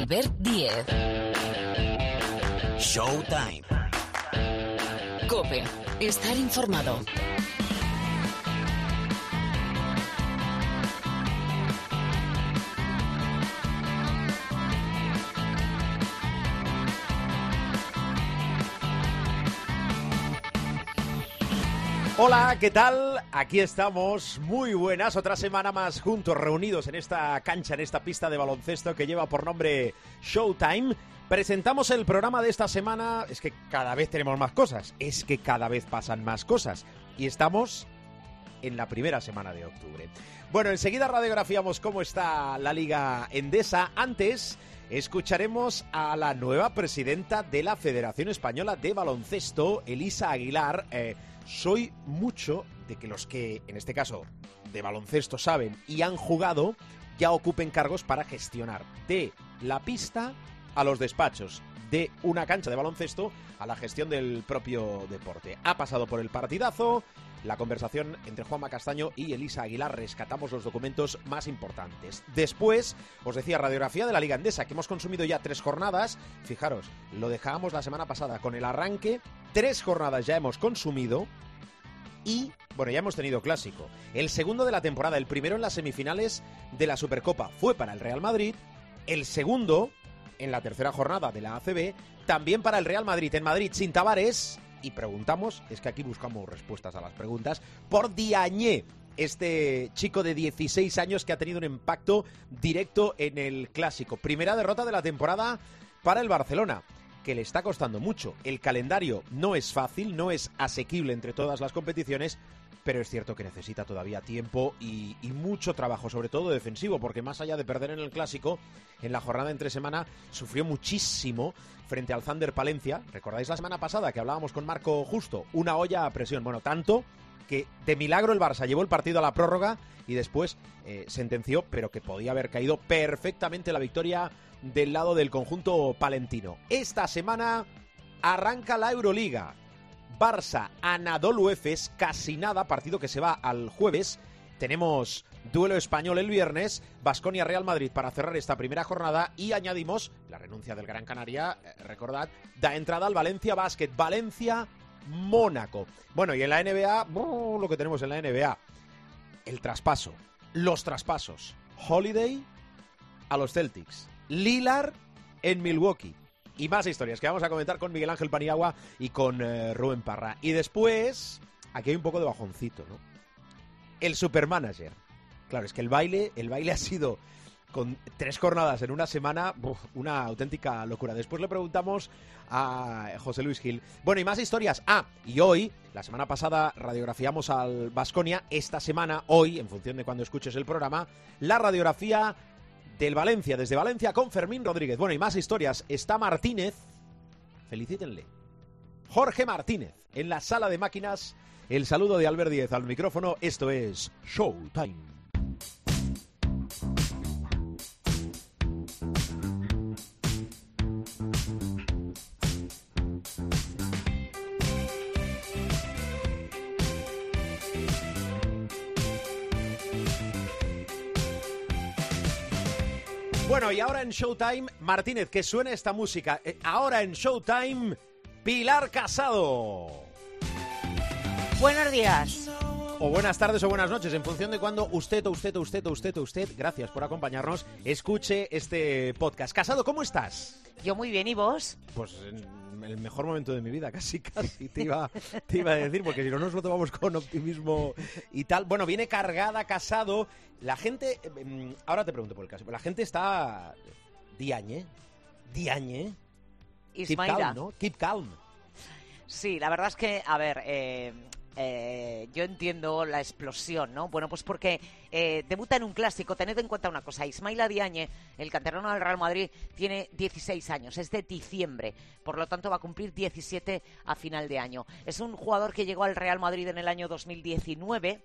Albert Diez. Showtime. Cope. Estar informado. Hola, ¿qué tal? Aquí estamos, muy buenas, otra semana más juntos, reunidos en esta cancha, en esta pista de baloncesto que lleva por nombre Showtime. Presentamos el programa de esta semana, es que cada vez tenemos más cosas, es que cada vez pasan más cosas y estamos en la primera semana de octubre. Bueno, enseguida radiografiamos cómo está la Liga Endesa. Antes escucharemos a la nueva presidenta de la Federación Española de Baloncesto, Elisa Aguilar. Eh, soy mucho de que los que, en este caso, de baloncesto saben y han jugado, ya ocupen cargos para gestionar de la pista a los despachos, de una cancha de baloncesto a la gestión del propio deporte. Ha pasado por el partidazo, la conversación entre Juanma Castaño y Elisa Aguilar. Rescatamos los documentos más importantes. Después, os decía, radiografía de la Liga Endesa, que hemos consumido ya tres jornadas. Fijaros, lo dejábamos la semana pasada con el arranque. Tres jornadas ya hemos consumido. Y, bueno, ya hemos tenido clásico. El segundo de la temporada, el primero en las semifinales de la Supercopa, fue para el Real Madrid. El segundo, en la tercera jornada de la ACB, también para el Real Madrid. En Madrid, sin Tavares, y preguntamos, es que aquí buscamos respuestas a las preguntas, por Diañé, este chico de 16 años que ha tenido un impacto directo en el clásico. Primera derrota de la temporada para el Barcelona que le está costando mucho. El calendario no es fácil, no es asequible entre todas las competiciones, pero es cierto que necesita todavía tiempo y, mucho trabajo, sobre todo defensivo, porque más allá de perder en el clásico, en la jornada entre semana sufrió muchísimo frente al Thunder Palencia. ¿Recordáis la semana pasada que hablábamos con Marco Justo? Una olla a presión. Bueno, tanto que de milagro el Barça llevó el partido a la prórroga y después eh, sentenció, pero que podía haber caído perfectamente la victoria del lado del conjunto palentino. Esta semana arranca la Euroliga. Barça, Anadolu Efes, casi nada, partido que se va al jueves. Tenemos duelo español el viernes, Basconia Real Madrid para cerrar esta primera jornada y añadimos la renuncia del Gran Canaria, eh, recordad, da entrada al Valencia Basket, Valencia Mónaco. Bueno, y en la NBA, lo que tenemos en la NBA, el traspaso, los traspasos. Holiday a los Celtics, Lillard en Milwaukee. Y más historias que vamos a comentar con Miguel Ángel Paniagua y con eh, Rubén Parra. Y después, aquí hay un poco de bajoncito, ¿no? El supermanager. Claro, es que el baile, el baile ha sido con tres jornadas en una semana, una auténtica locura. Después le preguntamos a José Luis Gil. Bueno, y más historias. Ah, y hoy, la semana pasada radiografiamos al Vasconia. Esta semana, hoy, en función de cuando escuches el programa, la radiografía del Valencia, desde Valencia con Fermín Rodríguez. Bueno, y más historias. Está Martínez. Felicítenle. Jorge Martínez, en la sala de máquinas. El saludo de Albert Díez al micrófono. Esto es Showtime. Bueno, y ahora en Showtime, Martínez, que suene esta música. Eh, ahora en Showtime, Pilar Casado. Buenos días. O buenas tardes o buenas noches, en función de cuando usted o usted o usted o usted o usted, gracias por acompañarnos, escuche este podcast. Casado, ¿cómo estás? Yo muy bien, ¿y vos? Pues el mejor momento de mi vida, casi, casi te iba, te iba a decir, porque si no nos lo tomamos con optimismo y tal. Bueno, viene cargada, casado. La gente, eh, ahora te pregunto por el caso, la gente está diañe, diañe. Keep calm, ¿no? Keep calm. Sí, la verdad es que, a ver, eh, eh, yo entiendo la explosión, ¿no? Bueno, pues porque eh, debuta en un clásico. Tened en cuenta una cosa, Ismaila Diagne, el canterano del Real Madrid, tiene 16 años, es de diciembre, por lo tanto va a cumplir 17 a final de año. Es un jugador que llegó al Real Madrid en el año 2019.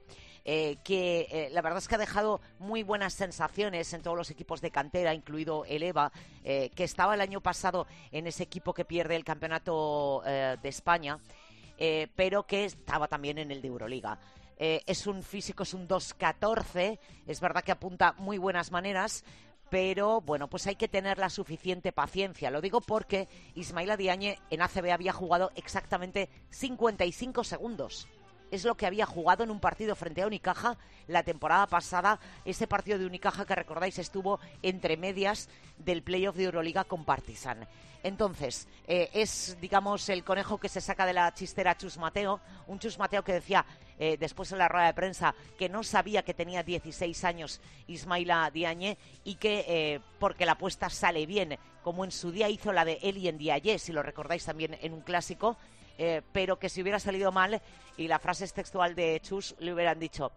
Eh, que eh, la verdad es que ha dejado muy buenas sensaciones en todos los equipos de cantera, incluido el EVA, que estaba el año pasado en ese equipo que pierde el campeonato de España, eh, pero que estaba también en el de Euroliga. Eh, es un físico, es un 2'14, es verdad que apunta muy buenas maneras, pero bueno, pues hay que tener la suficiente paciencia. Lo digo porque Ismaila Diagne en ACB había jugado exactamente 55 segundos es lo que había jugado en un partido frente a Unicaja la temporada pasada. Ese partido de Unicaja que recordáis estuvo entre medias del playoff de Euroliga con Partizan. Entonces, eh, es, digamos, el conejo que se saca de la chistera Chus Mateo, un Chus Mateo que decía eh, después en la rueda de prensa que no sabía que tenía 16 años Ismaila Diagne y que eh, porque la apuesta sale bien, como en su día hizo la de Eli en Diaye, si lo recordáis también en un clásico, eh, pero que si hubiera salido mal, y la frase es textual de Chus, le hubieran dicho,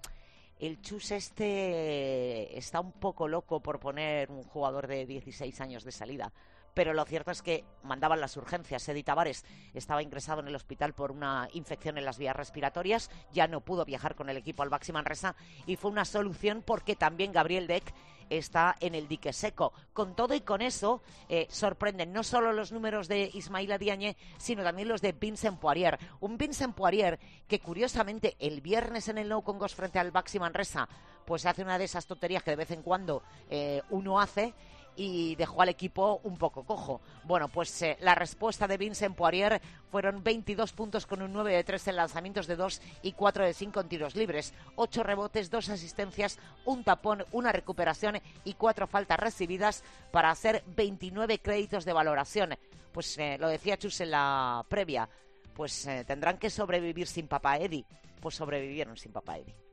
el Chus este está un poco loco por poner un jugador de 16 años de salida pero lo cierto es que mandaban las urgencias. Edith Tavares estaba ingresado en el hospital por una infección en las vías respiratorias, ya no pudo viajar con el equipo al Baxi Manresa y fue una solución porque también Gabriel Deck está en el dique seco. Con todo y con eso, eh, sorprenden no solo los números de Ismaila Diagne, sino también los de Vincent Poirier. Un Vincent Poirier que, curiosamente, el viernes en el No Congos frente al Baxi Manresa, pues hace una de esas tonterías que de vez en cuando eh, uno hace y dejó al equipo un poco cojo. Bueno, pues eh, la respuesta de Vincent Poirier fueron 22 puntos con un 9 de 3 en lanzamientos de 2 y 4 de 5 en tiros libres, 8 rebotes, 2 asistencias, un tapón, una recuperación y 4 faltas recibidas para hacer 29 créditos de valoración. Pues eh, lo decía Chus en la previa, pues eh, tendrán que sobrevivir sin papá Eddie. Pues sobrevivieron sin papá Eddie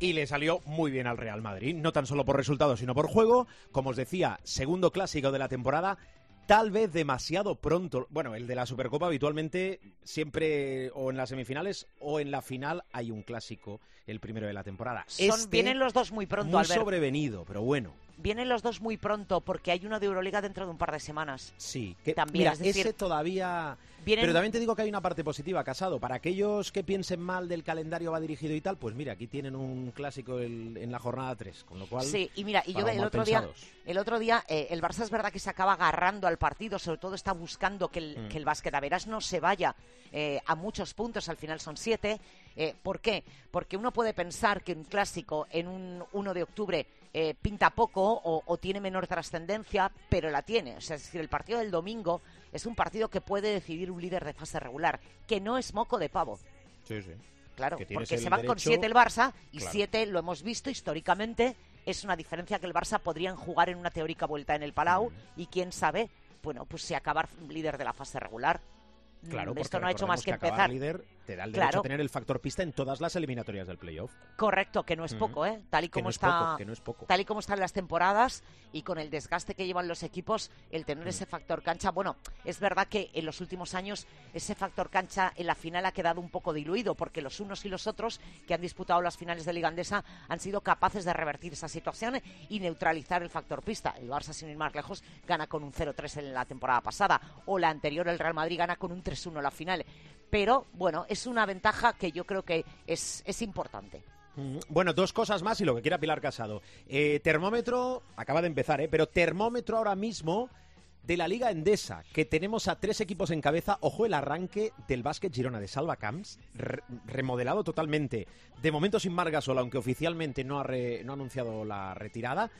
y le salió muy bien al Real Madrid, no tan solo por resultados, sino por juego. Como os decía, segundo clásico de la temporada, tal vez demasiado pronto. Bueno, el de la Supercopa habitualmente siempre o en las semifinales o en la final hay un clásico, el primero de la temporada. Son, este vienen los dos muy pronto, muy sobrevenido, pero bueno. Vienen los dos muy pronto porque hay uno de Euroliga dentro de un par de semanas. Sí, que también ese todavía pero también te digo que hay una parte positiva, Casado. Para aquellos que piensen mal del calendario va dirigido y tal, pues mira, aquí tienen un clásico en la jornada 3, con lo cual... Sí, y mira, y yo el otro, día, el otro día, eh, el Barça es verdad que se acaba agarrando al partido, sobre todo está buscando que el, mm. que el básquet a veras no se vaya eh, a muchos puntos, al final son siete. Eh, ¿Por qué? Porque uno puede pensar que un clásico en un 1 de octubre pinta poco o, o, tiene menor trascendencia, pero la tiene. O sea, es decir, el partido del domingo es un partido que puede decidir un líder de fase regular, que no es moco de pavo. Sí, sí. Claro, porque se van con siete el Barça y siete, lo hemos visto históricamente, es una diferencia que el Barça podrían jugar en una teórica vuelta en el Palau y quién sabe, bueno, pues si acabar líder de la fase regular. Claro, mm, esto no ha hecho más que, empezar. Líder te da el derecho a tener el factor pista en todas las eliminatorias del playoff. Correcto, que no es poco, ¿eh? Tal y como está, tal y como están las temporadas y con el desgaste que llevan los equipos, el tener ese factor cancha, bueno, es verdad que en los últimos años ese factor cancha en la final ha quedado un poco diluido porque los unos y los otros que han disputado las finales de Liga Andesa han sido capaces de revertir esa situación y neutralizar el factor pista. El Barça, sin ir más lejos, gana con un 0-3 en la temporada pasada o la anterior el Real Madrid gana con un 3-1 la final. Pero bueno, es una ventaja que yo creo que es, es importante. Mm, bueno, dos cosas más y lo que quiera Pilar Casado. Eh, termómetro, acaba de empezar, ¿eh? pero termómetro ahora mismo de la Liga Endesa, que tenemos a tres equipos en cabeza. Ojo el arranque del básquet Girona de Salva Camps, remodelado totalmente. De momento sin Margasol, aunque oficialmente no ha, no ha anunciado la retirada.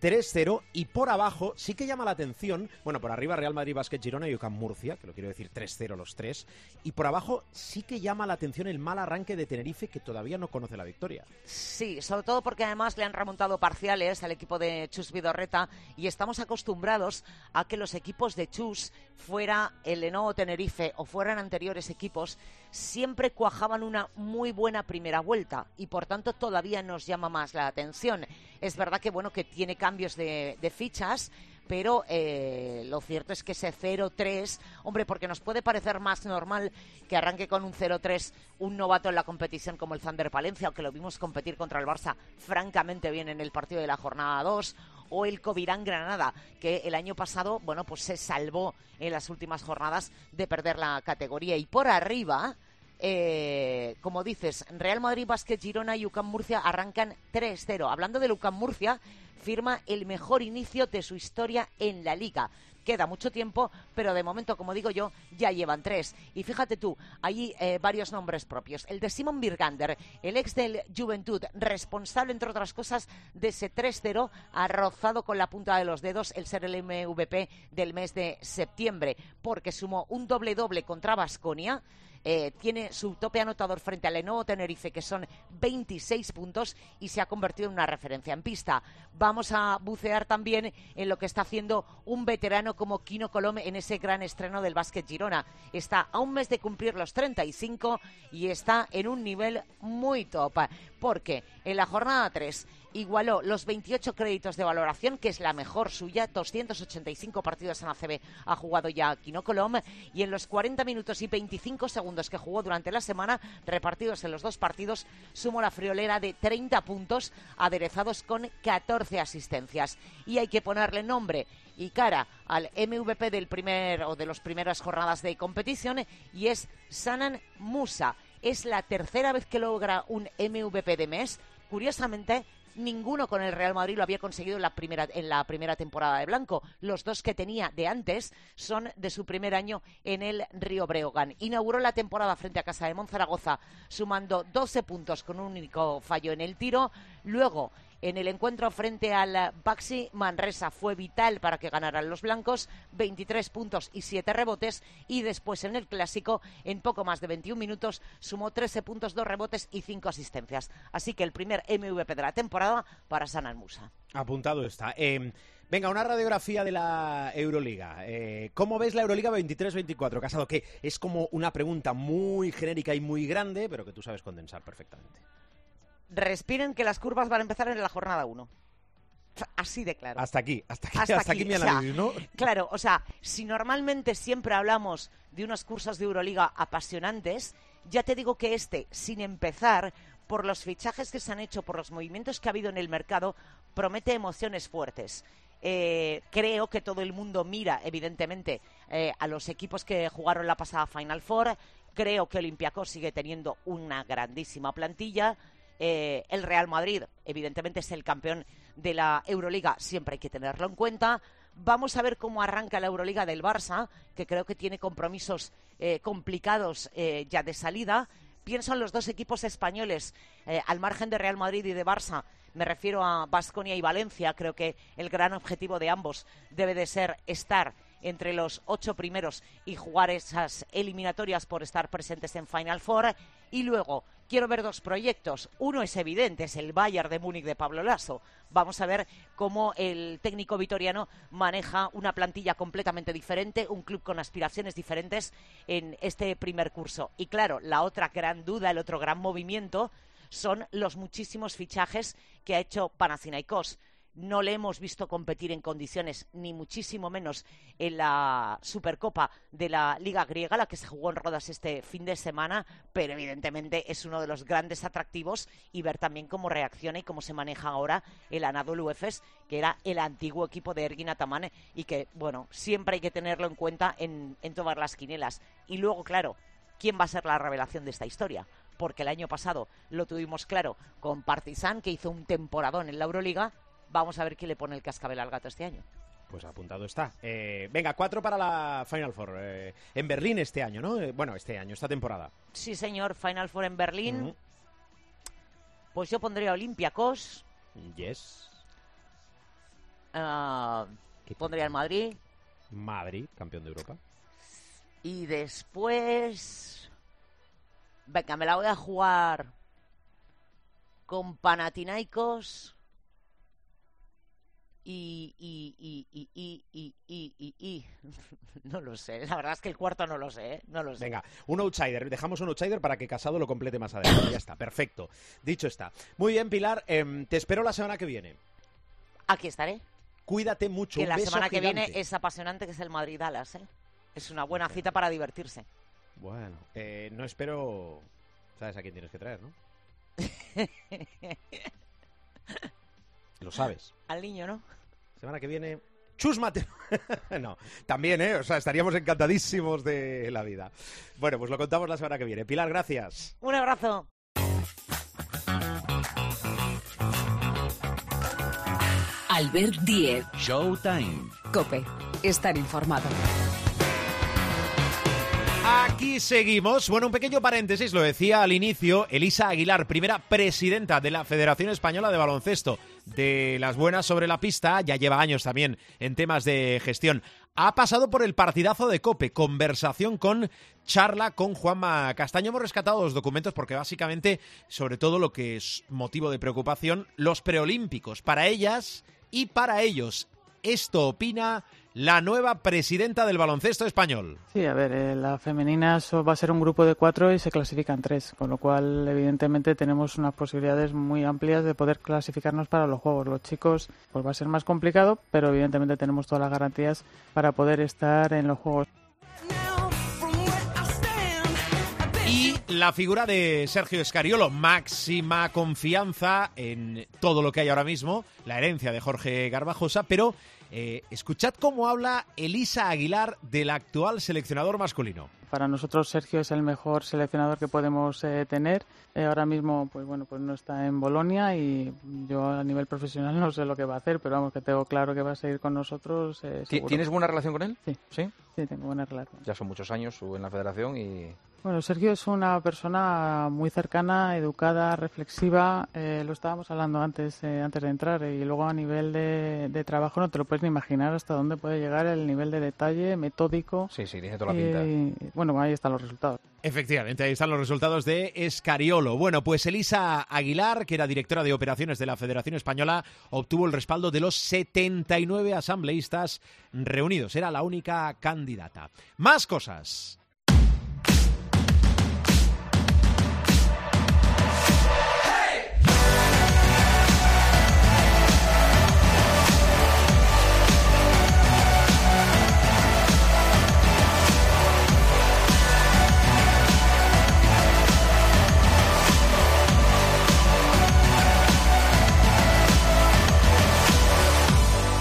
3-0 y por abajo sí que llama la atención, bueno, por arriba Real Madrid, Basket, Girona y UCAM Murcia, que lo quiero decir 3-0 los tres, y por abajo sí que llama la atención el mal arranque de Tenerife que todavía no conoce la victoria. Sí, sobre todo porque además le han remontado parciales al equipo de Chus Vidorreta y estamos acostumbrados a que los equipos de Chus, fuera el Lenovo Tenerife o fueran anteriores equipos, siempre cuajaban una muy buena primera vuelta y por tanto todavía nos llama más la atención. Es verdad que bueno que tiene cambios de, fichas, pero eh, lo cierto es que ese 0-3, hombre, porque nos puede parecer más normal que arranque con un 0-3 un novato en la competición como el Thunder Palencia, aunque lo vimos competir contra el Barça francamente bien en el partido de la jornada 2, o el Covirán Granada, que el año pasado, bueno, pues se salvó en las últimas jornadas de perder la categoría. Y por arriba, eh, como dices, Real Madrid, Basket, Girona y UCAM Murcia arrancan 3-0. Hablando del UCAM Murcia, firma el mejor inicio de su historia en la liga queda mucho tiempo, pero de momento, como digo yo, ya llevan tres. Y fíjate tú, hay eh, varios nombres propios. El de Simon Birgander, el ex del Juventud, responsable, entre otras cosas, de ese 3-0, ha rozado con la punta de los dedos el ser el MVP del mes de septiembre, porque sumó un doble-doble contra Basconia eh, tiene su tope anotador frente al Lenovo Tenerife, que son 26 puntos, y se ha convertido en una referencia en pista. Vamos a bucear también en lo que está haciendo un veterano como Kino Colome en ese gran estreno del básquet Girona. Está a un mes de cumplir los 35 y está en un nivel muy top, porque en la jornada 3 igualó los 28 créditos de valoración, que es la mejor suya, 285 partidos en ACB ha jugado ya Kino Colom, y en los 40 minutos y 25 segundos que jugó durante la semana, repartidos en los dos partidos, sumó la friolera de 30 puntos, aderezados con 14 asistencias. Y hay que ponerle nombre y cara al MVP del primer o de las primeras jornadas de competición y es Sanan Musa. Es la tercera vez que logra un MVP de mes. Curiosamente, ninguno con el Real Madrid lo había conseguido en la primera, en la primera temporada de Blanco. Los dos que tenía de antes son de su primer año en el Río Breogán. Inauguró la temporada frente a Casa de Monzaragoza sumando 12 puntos con un único fallo en el tiro. Luego en el encuentro frente al Baxi Manresa fue vital para que ganaran los blancos, 23 puntos y 7 rebotes y después en el clásico en poco más de 21 minutos sumó 13 puntos, 2 rebotes y 5 asistencias. Así que el primer MVP de la temporada para San Almusa. Apuntado está. Em, venga, una radiografía de la Euroliga. Eh, ¿Cómo ves la Euroliga 23-24? Casado, que es como una pregunta muy genérica y muy grande, pero que tú sabes condensar perfectamente respiren que las curvas van a empezar en la jornada 1. Así de claro. Hasta aquí, hasta aquí, hasta, aquí, mi análisis, ¿no? Claro, o sea, si normalmente siempre hablamos de unos cursos de Euroliga apasionantes, ya te digo que este, sin empezar, por los fichajes que se han hecho, por los movimientos que ha habido en el mercado, promete emociones fuertes. Eh, creo que todo el mundo mira, evidentemente, eh, a los equipos que jugaron la pasada Final Four. Creo que Olympiacos sigue teniendo una grandísima plantilla. Eh, el Real Madrid, evidentemente, es el campeón de la Euroliga, siempre hay que tenerlo en cuenta. Vamos a ver cómo arranca la Euroliga del Barça, que creo que tiene compromisos eh, complicados eh, ya de salida. Pienso en los dos equipos españoles, al margen de Real Madrid y de Barça. Me refiero a Basconia y Valencia. Creo que el gran objetivo de ambos debe de ser estar entre los ocho primeros y jugar esas eliminatorias por estar presentes en Final Four. Y luego quiero ver dos proyectos. Uno es evidente, es el Bayern de Múnich de Pablo Lasso. Vamos a ver cómo el técnico vitoriano maneja una plantilla completamente diferente, un club con aspiraciones diferentes en este primer curso. Y claro, la otra gran duda, el otro gran movimiento son los muchísimos fichajes que ha hecho Panathinaikos no le hemos visto competir en condiciones, ni muchísimo menos en la Supercopa de la Liga Griega, la que se jugó en Rodas este fin de semana, pero evidentemente es uno de los grandes atractivos y ver también cómo reacciona y cómo se maneja ahora el Anadolu Efes, que era el antiguo equipo de Ergin Atamane y que, bueno, siempre hay que tenerlo en cuenta en, en todas las quinelas. Y luego, claro, ¿quién va a ser la revelación de esta historia? porque el año pasado lo tuvimos claro con Partizan, que hizo un temporadón en la Euroliga, Vamos a ver quién le pone el cascabel al gato este año. Pues apuntado está. Eh, venga, cuatro para la Final Four. Eh, en Berlín este año, ¿no? Eh, bueno, este año, esta temporada. Sí, señor. Final Four en Berlín. Pues yo pondría Olympiacos. Yes. Uh, pondría el Madrid. Madrid, campeón de Europa. Y después... Venga, me la voy a jugar con Panathinaikos y, y, y, y, y, y, y, no lo sé, la verdad es que el cuarto no lo sé, ¿eh? no lo sé. Venga, un outsider, dejamos un outsider para que Casado lo complete más adelante, ya está, perfecto, dicho está. Muy bien, Pilar, em, te espero la semana que viene. Aquí estaré. Cuídate mucho. Que la semana que viene es apasionante, que es el Madrid-Dallas, ¿eh? Es una buena cita para divertirse. Bueno, eh, no espero... ¿Sabes a quién tienes que traer, no? Lo sabes. Al niño, ¿no? Semana que viene, Chus Mateo. no, también, ¿eh? O sea, estaríamos encantadísimos de la vida. Bueno, pues lo contamos la semana que viene. Pilar, gracias. Un abrazo. Albert Diez. Showtime. Cope. Estar informado. Aquí seguimos. Bueno, un pequeño paréntesis, lo decía al inicio, Elisa Aguilar, primera presidenta de la Federación Española de Baloncesto, de las buenas sobre la pista, ya lleva años también en temas de gestión. Ha pasado por el partidazo de Cope, conversación con charla con Juanma Castaño. Hemos rescatado los documentos porque básicamente, sobre todo lo que es motivo de preocupación, los preolímpicos. Para ellas y para ellos. Esto opina la nueva presidenta del baloncesto español. Sí, a ver, eh, la femenina va a ser un grupo de cuatro y se clasifican tres, con lo cual evidentemente tenemos unas posibilidades muy amplias de poder clasificarnos para los juegos. Los chicos, pues va a ser más complicado, pero evidentemente tenemos todas las garantías para poder estar en los juegos. Y la figura de Sergio Escariolo, máxima confianza en todo lo que hay ahora mismo, la herencia de Jorge Garbajosa, pero eh, escuchad cómo habla Elisa Aguilar del actual seleccionador masculino. Para nosotros Sergio es el mejor seleccionador que podemos eh, tener. Eh, ahora mismo, pues bueno, pues no está en Bolonia y yo a nivel profesional no sé lo que va a hacer, pero vamos que tengo claro que va a seguir con nosotros. ¿Tienes buena relación con él? Sí. ¿Sí? Sí, tengo buena relación. Ya son muchos años en la federación y bueno, Sergio es una persona muy cercana, educada, reflexiva. Eh, lo estábamos hablando antes, eh, antes de entrar. Y luego a nivel de, trabajo no te lo puedes ni imaginar hasta dónde puede llegar el nivel de detalle metódico. Sí, sí, tiene toda la pinta. bueno, ahí están los resultados. Efectivamente, ahí están los resultados de Escariolo. Bueno, pues Elisa Aguilar, que era directora de operaciones de la Federación Española, obtuvo el respaldo de los 79 asambleístas reunidos. Era la única candidata. Más cosas.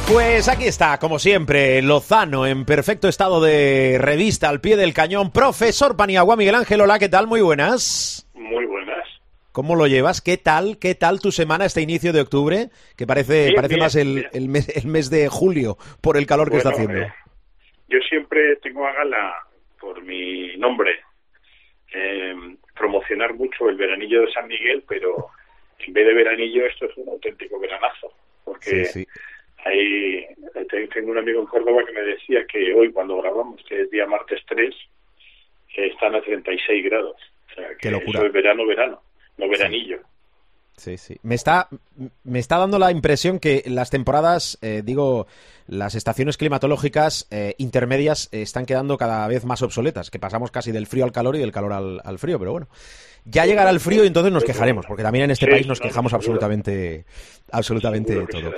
Pues aquí está, como siempre, Lozano en perfecto estado de revista al pie del cañón. Profesor Paniagua, Miguel Ángel, hola, ¿qué tal? Muy buenas. Muy buenas. ¿Cómo lo llevas? ¿Qué tal? ¿Qué tal tu semana este inicio de octubre? Que parece, parece más el, el, mes, de julio por el calor que está haciendo. yo siempre tengo a gala, por mi nombre, eh, promocionar mucho el veranillo de San Miguel, pero en vez de veranillo esto es un auténtico veranazo. Porque sí, sí Ahí tengo un amigo en Córdoba que me decía que hoy cuando grabamos, que es día martes 3, están a 36 grados. O sea, que locura. eso es verano, verano, no veranillo. Sí, sí. Me está, me está dando la impresión que las temporadas, eh, digo, las estaciones climatológicas eh, intermedias están quedando cada vez más obsoletas, que pasamos casi del frío al calor y del calor al, al frío, pero bueno. Ya llegará el frío y entonces nos quejaremos, porque también en este país nos quejamos absolutamente, absolutamente de todo.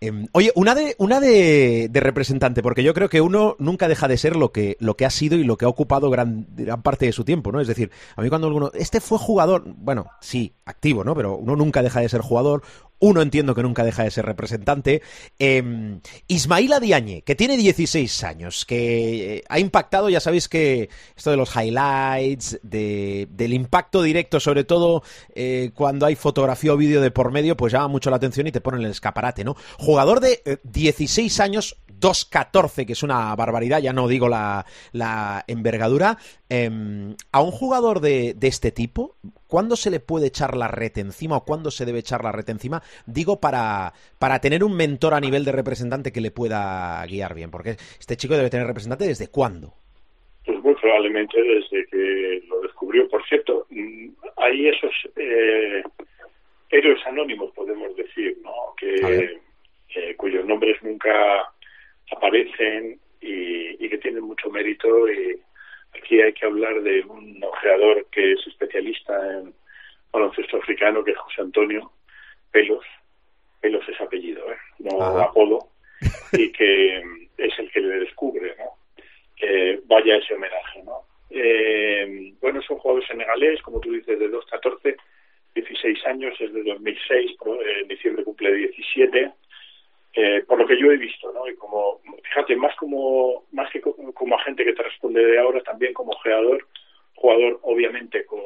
Em, oye, una de, una de, representante, porque yo creo que uno nunca deja de ser lo que, lo que ha sido y lo que ha ocupado gran, gran parte de su tiempo, ¿no? Es decir, a mí cuando alguno, este fue jugador, bueno, sí, activo, ¿no? Pero uno nunca deja de ser jugador, uno entiendo que nunca deja de ser representante. Eh, Ismaila Diagne, que tiene 16 años, que eh, ha impactado, ya sabéis que esto de los highlights, de, del impacto directo, sobre todo eh, cuando hay fotografía o vídeo de por medio, pues llama mucho la atención y te pone en el escaparate, ¿no? Jugador de 16 años, 2-14, que es una barbaridad, ya no digo la, envergadura. Em, a un jugador de este tipo, ¿cuándo se le puede echar la red encima o cuándo se debe echar la red encima? Digo, para, para tener un mentor a nivel de representante que le pueda guiar bien, porque este chico debe tener representante desde cuándo. Pues muy probablemente desde que lo descubrió. Por cierto, mm, hay esos eh, héroes anónimos, podemos decir, ¿no? Que, eh, cuyos nombres nunca aparecen y, y que tienen mucho mérito y aquí hay que hablar de un ojeador que es especialista en baloncesto africano, que es José Antonio Pelos. Pelos es apellido, ¿eh? no apodo, y que es el que le descubre, ¿no? Que vaya ese homenaje, ¿no? Eh, bueno, es un jugador senegalés, como tú dices, de 2-14, 16 años, es de 2006, en diciembre cumple 17. Eh, por lo que yo he visto, ¿no? Y como, fíjate, más como, más que como, agente que te responde de ahora, también como jugador, jugador obviamente con,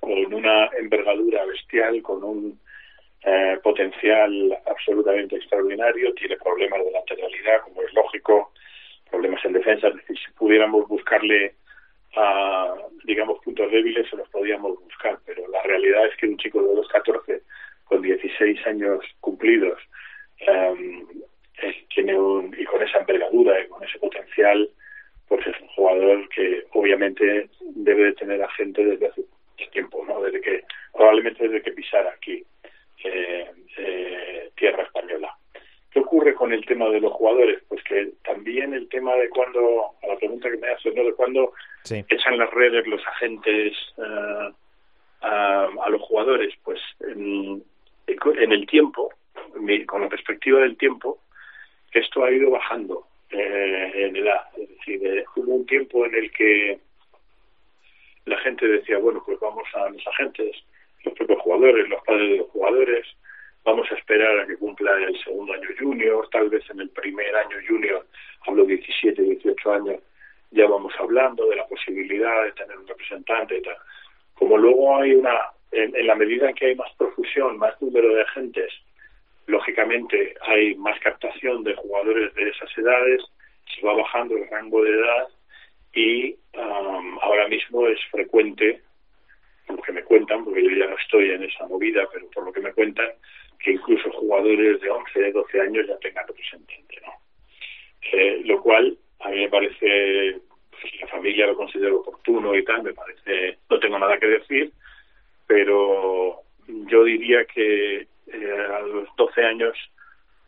con una envergadura bestial, con un eh, potencial absolutamente extraordinario, tiene problemas de lateralidad, como es lógico, problemas en defensa, es decir, si pudiéramos buscarle a, digamos, puntos débiles, se los podíamos buscar, pero la realidad es que un chico de 2'14 con 16 años cumplidos em, tiene un, y con esa envergadura y con ese potencial, pues es un jugador que obviamente debe de tener a gente desde hace tiempo, ¿no? Desde que, probablemente desde que pisara aquí eh, eh, tierra española. ¿Qué ocurre con el tema de los jugadores? Pues que también el tema de cuando, a la pregunta que me haces, ¿no? De cuando echan las redes los agentes uh, a, a, los jugadores, pues en, en el tiempo, con la perspectiva del tiempo, esto ha ido bajando eh, en edad. Es decir, eh, hubo un tiempo en el que la gente decía, bueno, pues vamos a los agentes, los propios jugadores, los padres de los jugadores, vamos a esperar a que cumpla el segundo año junior, tal vez en el primer año junior, hablo 17, 18 años, ya vamos hablando de la posibilidad de tener un representante y tal. Como luego hay una, en, la medida que hay más profusión, más número de agentes, lógicamente hay más captación de jugadores de esas edades, se va bajando el rango de edad y um, ahora mismo es frecuente, por lo que me cuentan, porque yo ya no estoy en esa movida, pero por lo que me cuentan, que incluso jugadores de 11, 12 años ya tengan representante, ¿no? Eh, lo cual a mí me parece, pues, la familia lo considero oportuno y tal, me parece, no tengo nada que decir, pero yo diría que eh, a los 12 años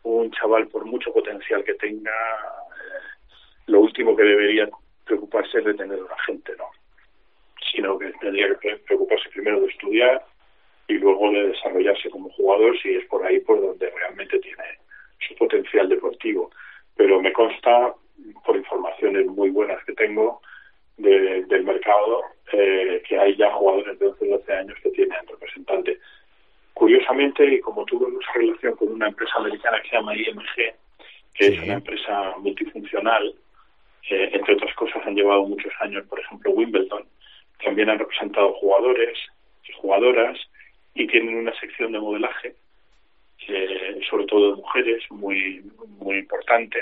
un chaval, por mucho potencial que tenga, eh, lo último que debería preocuparse es de tener un agente, ¿no? Sino que tendría que preocuparse primero de estudiar y luego de desarrollarse como jugador si es por ahí por donde realmente tiene su potencial deportivo. Pero me consta, por informaciones muy buenas que tengo de, del mercado, eh, que hay ya jugadores de 11 12 años que tienen representante. Curiosamente, como mucha relación con una empresa americana que se llama IMG, que es una empresa multifuncional, eh, entre otras cosas han llevado muchos años, por ejemplo, Wimbledon, también han representado jugadores y jugadoras y tienen una sección de modelaje, eh, sobre todo de mujeres, muy, muy importante.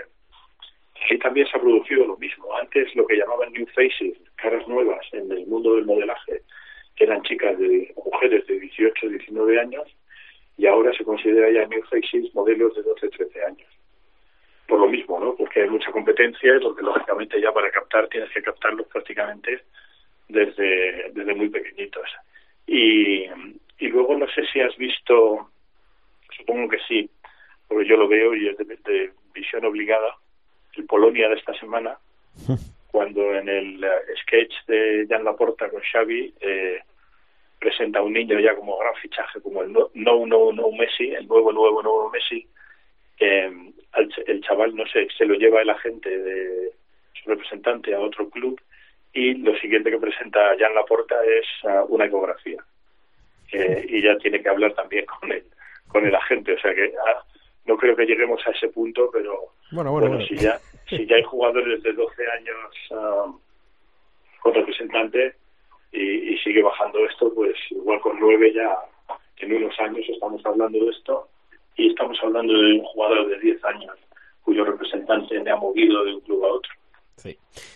Y también se ha producido lo mismo. Antes lo que llamaban New Faces, caras nuevas en el mundo del modelaje, que eran chicas de mujeres de 18, 19 años, y ahora se considera ya New Faces modelos de 12, 13 años. Por lo mismo, ¿no? Porque hay mucha competencia y donde lógicamente ya para captar tienes que captarlos prácticamente desde, desde muy pequeñitos. Y, y luego no sé si has visto, supongo que sí, porque yo lo veo y es de, de visión obligada, el Polonia de esta semana, cuando en el eh, sketch de Jan Laporta con Xavi eh, presenta a un niño ya como gran fichaje, como el no, no, no, no Messi, el nuevo, nuevo, nuevo Messi, eh, el chaval, no sé, se lo lleva el agente de su representante a otro club y lo siguiente que presenta Jan Laporta es uh, una ecografía. Eh, y ya tiene que hablar también con el, con el agente, o sea que uh, no creo que lleguemos a ese punto, pero bueno, bueno, bueno. si ya si ya hay jugadores de 12 años uh, con representante y, y, sigue bajando esto, pues igual con 9 ya en unos años estamos hablando de esto y estamos hablando de un jugador de 10 años cuyo representante le ha movido de un club a otro. Sí,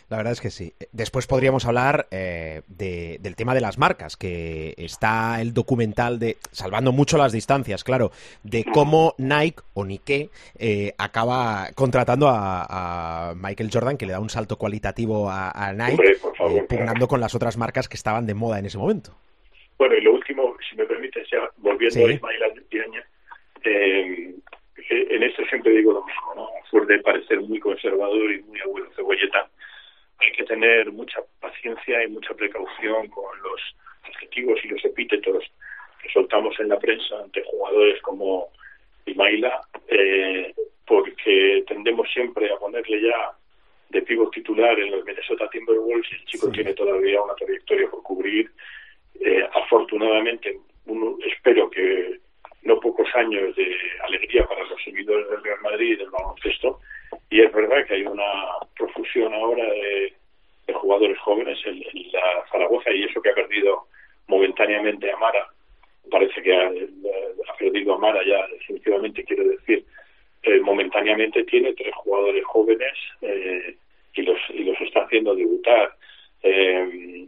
la verdad es que sí. Después podríamos hablar eh, de, del tema de las marcas, que está el documental de, salvando mucho las distancias, claro, de cómo Nike o Nike eh, acaba contratando a, a, Michael Jordan, que le da un salto cualitativo a, a Nike, Hombre, favor, eh, pugnando con las otras marcas que estaban de moda en ese momento. Bueno, y lo último, si me permites, ya volviendo Sí. a Ismael Altiaña, eh, en esto siempre digo lo mismo, ¿no? Por de parecer muy conservador y muy abuelo cebolleta, hay que tener mucha paciencia y mucha precaución con los adjetivos y los epítetos que soltamos en la prensa ante jugadores como Ismaila, eh, porque tendemos siempre a ponerle ya de pívot titular en los Minnesota Timberwolves y el chico Sí. tiene todavía una trayectoria por cubrir. Eh, afortunadamente, uno, espero que no pocos años de alegría para los seguidores del Madrid del baloncesto. Y es verdad que hay una profusión ahora de, jugadores jóvenes en, la Zaragoza y eso que ha perdido momentáneamente a Mara. Parece que ha, perdido a Mara ya definitivamente quiero decir. Eh, momentáneamente tiene tres jugadores jóvenes eh, y los y los está haciendo debutar. Eh,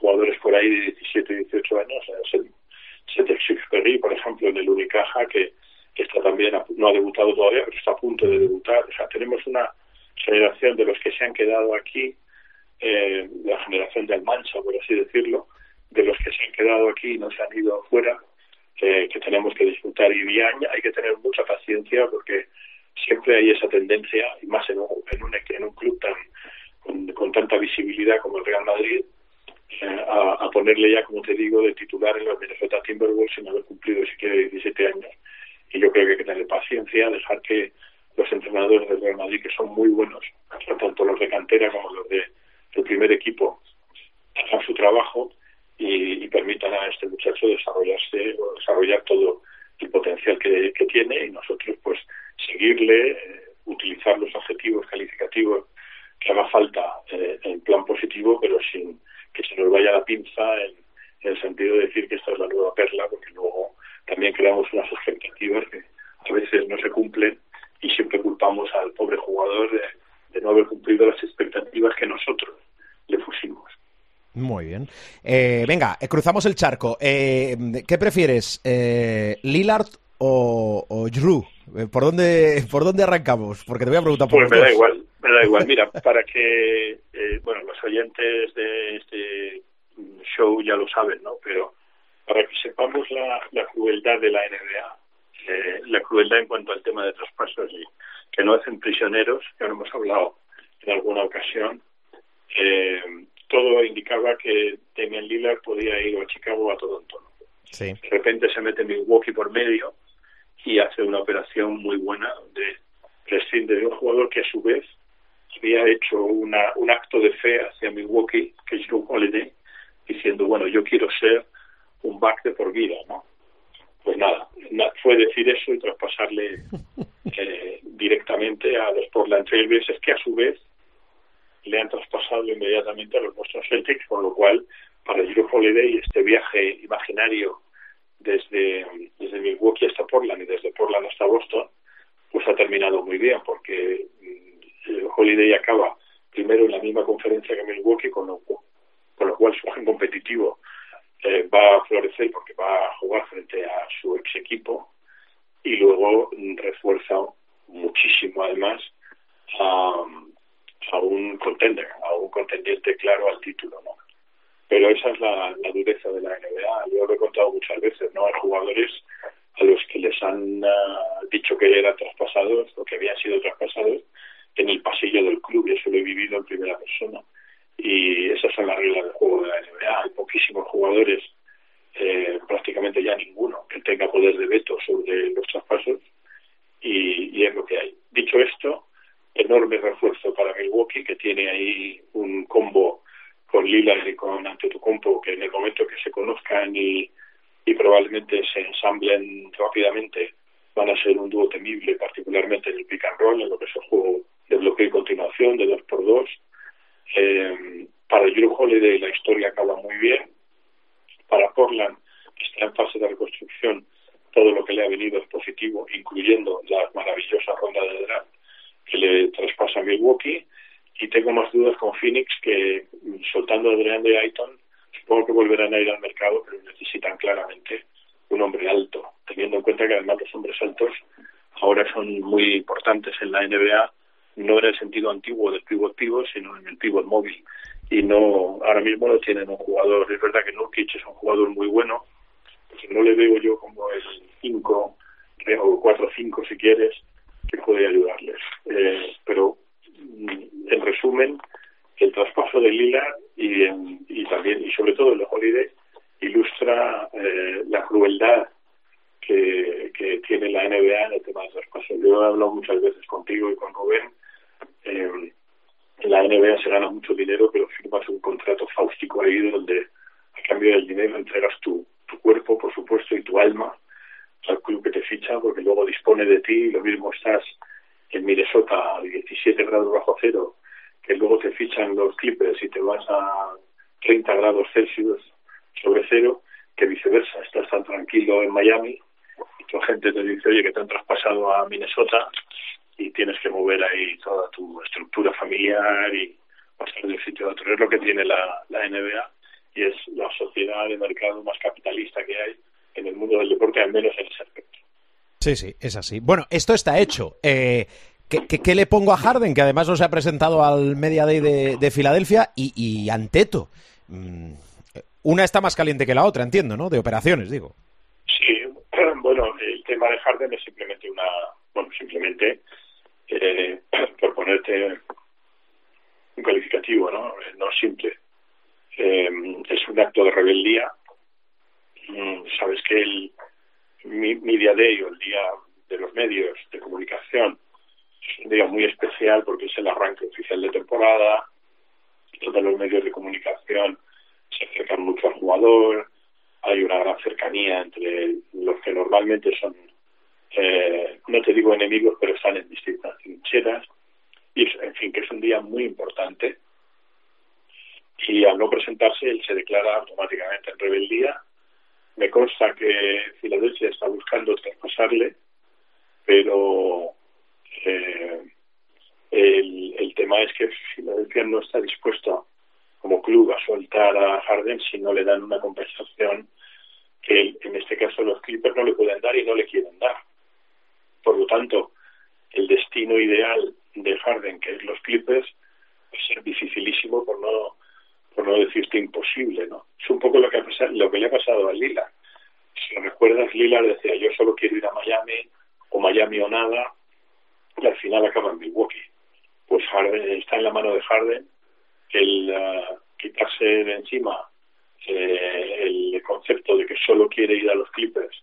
jugadores por ahí de 17 y 18 años Cedric Perry por ejemplo en el Unicaja que que está también no ha debutado todavía, pero está a punto de debutar. O sea, tenemos una generación de los que se han quedado aquí, eh, la generación del Mancha, por así decirlo, de los que se han quedado aquí y no se han ido afuera, que tenemos que disfrutar. Y bien, hay que tener mucha paciencia porque siempre hay esa tendencia, y más en un, en un, en un club tan con, tanta visibilidad como el Real Madrid, a, ponerle ya, como te digo, de titular en los Minnesota Timberwolves sin haber cumplido siquiera 17 años. Y yo creo que hay que tener paciencia, dejar que los entrenadores del Real Madrid, que son muy buenos, tanto los de cantera como los de, del primer equipo, hagan su trabajo y, permitan a este muchacho desarrollarse o desarrollar todo el potencial que, tiene y nosotros pues seguirle, eh, utilizar los objetivos calificativos que haga falta eh, en plan positivo, pero sin que se nos vaya la pinza en, el sentido de decir que esta es la nueva perla, porque luego también creamos unas expectativas que a veces no se cumplen y siempre culpamos al pobre jugador de, no haber cumplido las expectativas que nosotros le pusimos. Muy bien. Eh, venga, eh, cruzamos el charco. Eh, ¿Qué prefieres, Lillard o, o Drew? ¿Por dónde, ¿Por dónde arrancamos? Porque te voy a preguntar por Pues me da igual, me da igual. Mira, para que, bueno, los oyentes de este show ya lo saben, ¿no? Pero para que sepamos la, crueldad de la NBA, eh, la crueldad en cuanto al tema de traspasos y que no hacen prisioneros, ya lo hemos hablado en alguna ocasión, eh, todo indicaba que Damian Lillard podía ir a Chicago o a Toronto. De repente se mete Milwaukee por medio y hace una operación muy buena de prescinde de un jugador que a su vez había hecho una, un acto de fe hacia Milwaukee, que es Joe Holiday, diciendo, bueno, yo quiero ser un back de por vida, ¿no? Pues nada, fue decir eso y traspasarle eh, directamente a los Portland Trailblazers, que a su vez le han traspasado inmediatamente a los Boston Celtics, con lo cual para Drew Holiday este viaje imaginario desde, desde Milwaukee hasta Portland y desde Portland hasta Boston, pues ha terminado muy bien, porque mm, Holiday acaba primero en la misma conferencia que Milwaukee, con lo, con lo cual su gen competitivo eh, va a florecer porque va a jugar frente a su ex equipo y luego refuerza muchísimo además a, a un contender, a un contendiente claro al título, ¿no? Pero esa es la, dureza de la NBA. Yo lo he contado muchas veces, ¿no? Hay jugadores a los que les han ah, dicho que eran traspasados o que habían sido traspasados en el pasillo del club y eso lo he vivido en primera persona y esas son las reglas del juego de la NBA. Hay poquísimos jugadores, eh, prácticamente ya ninguno, que tenga poder de veto sobre los traspasos y, es lo que hay. Dicho esto, enorme refuerzo para Milwaukee, que tiene ahí un combo con Lillard y con Antetokounmpo, que en el momento que se conozcan y, y probablemente se ensamblen rápidamente, van a ser un dúo temible, particularmente en el pick and roll, en lo que es el juego de bloqueo y continuación, de dos por dos, eh, para Drew Holiday la historia acaba muy bien. Para Portland, que está en fase de reconstrucción, todo lo que le ha venido es positivo, incluyendo la maravillosa ronda de draft que le traspasa Milwaukee. Y tengo más dudas con Phoenix, que soltando a Adrian de Ayton, supongo que volverán a ir al mercado, pero necesitan claramente un hombre alto, teniendo en cuenta que además los hombres altos ahora son muy importantes en la NBA no en el sentido antiguo del pivot pivot, sino en el pivot móvil. Y no, ahora mismo no tienen un jugador, es verdad que Nurkic es un jugador muy bueno, pues no le veo yo como el 5 o 4-5 si quieres, que puede ayudarles. Eh, pero en resumen, el traspaso de Lila y, y también, y sobre todo el de Holiday, ilustra eh, la crueldad que, tiene la NBA en el tema de traspasos. Yo he hablado muchas veces contigo y con Rubén eh, en la NBA se gana mucho dinero, pero firmas un contrato fáustico ahí donde a cambio del dinero entregas tu, tu cuerpo, por supuesto, y tu alma al club que te ficha porque luego dispone de ti, lo mismo estás en Minnesota a 17 grados bajo cero, que luego te fichan los Clippers y te vas a 30 grados Celsius sobre cero, que viceversa, estás tan tranquilo en Miami y tu gente te dice, oye, que te han traspasado a Minnesota y tienes que mover ahí toda tu estructura familiar y pasar de un sitio a otro. Es lo que tiene la, la NBA y es la sociedad de mercado más capitalista que hay en el mundo del deporte, al menos en ese aspecto. Sí, sí, es así. Bueno, esto está hecho. Eh, ¿qué, le pongo a Harden, que además no se ha presentado al Media Day de, Filadelfia, y, y Anteto? Mm, una está más caliente que la otra, entiendo, ¿no? De operaciones, digo. Sí, bueno, el tema de Harden es simplemente una, bueno, simplemente, eh, por ponerte un calificativo, ¿no? No simple. Eh, es un acto de rebeldía. Mm, sabes que el Media Day o el día de los medios de comunicación es un día muy especial porque es el arranque oficial de temporada. Todos los medios de comunicación se acercan mucho al jugador. Hay una gran cercanía entre los que normalmente son, eh, no te digo enemigos, pero están en distintas trincheras y en fin, que es un día muy importante. Y al no presentarse, él se declara automáticamente en rebeldía. Me consta que Filadelfia está buscando traspasarle, pero eh, el, el tema es que Filadelfia no está dispuesto como club a soltar a Harden si no le dan una compensación que en este caso los Clippers no le pueden dar y no le quieren dar. Por lo tanto, el destino ideal de Harden, que es los Clippers, va a ser dificilísimo por no por no decirte imposible, ¿no? Es un poco lo que, ha lo que le ha pasado a Lila. Si recuerdas, Lila decía, yo solo quiero ir a Miami, o Miami o nada, y al final acaba en Milwaukee. Pues Harden, está en la mano de Harden el uh, quitarse de encima eh, el concepto de que solo quiere ir a los Clippers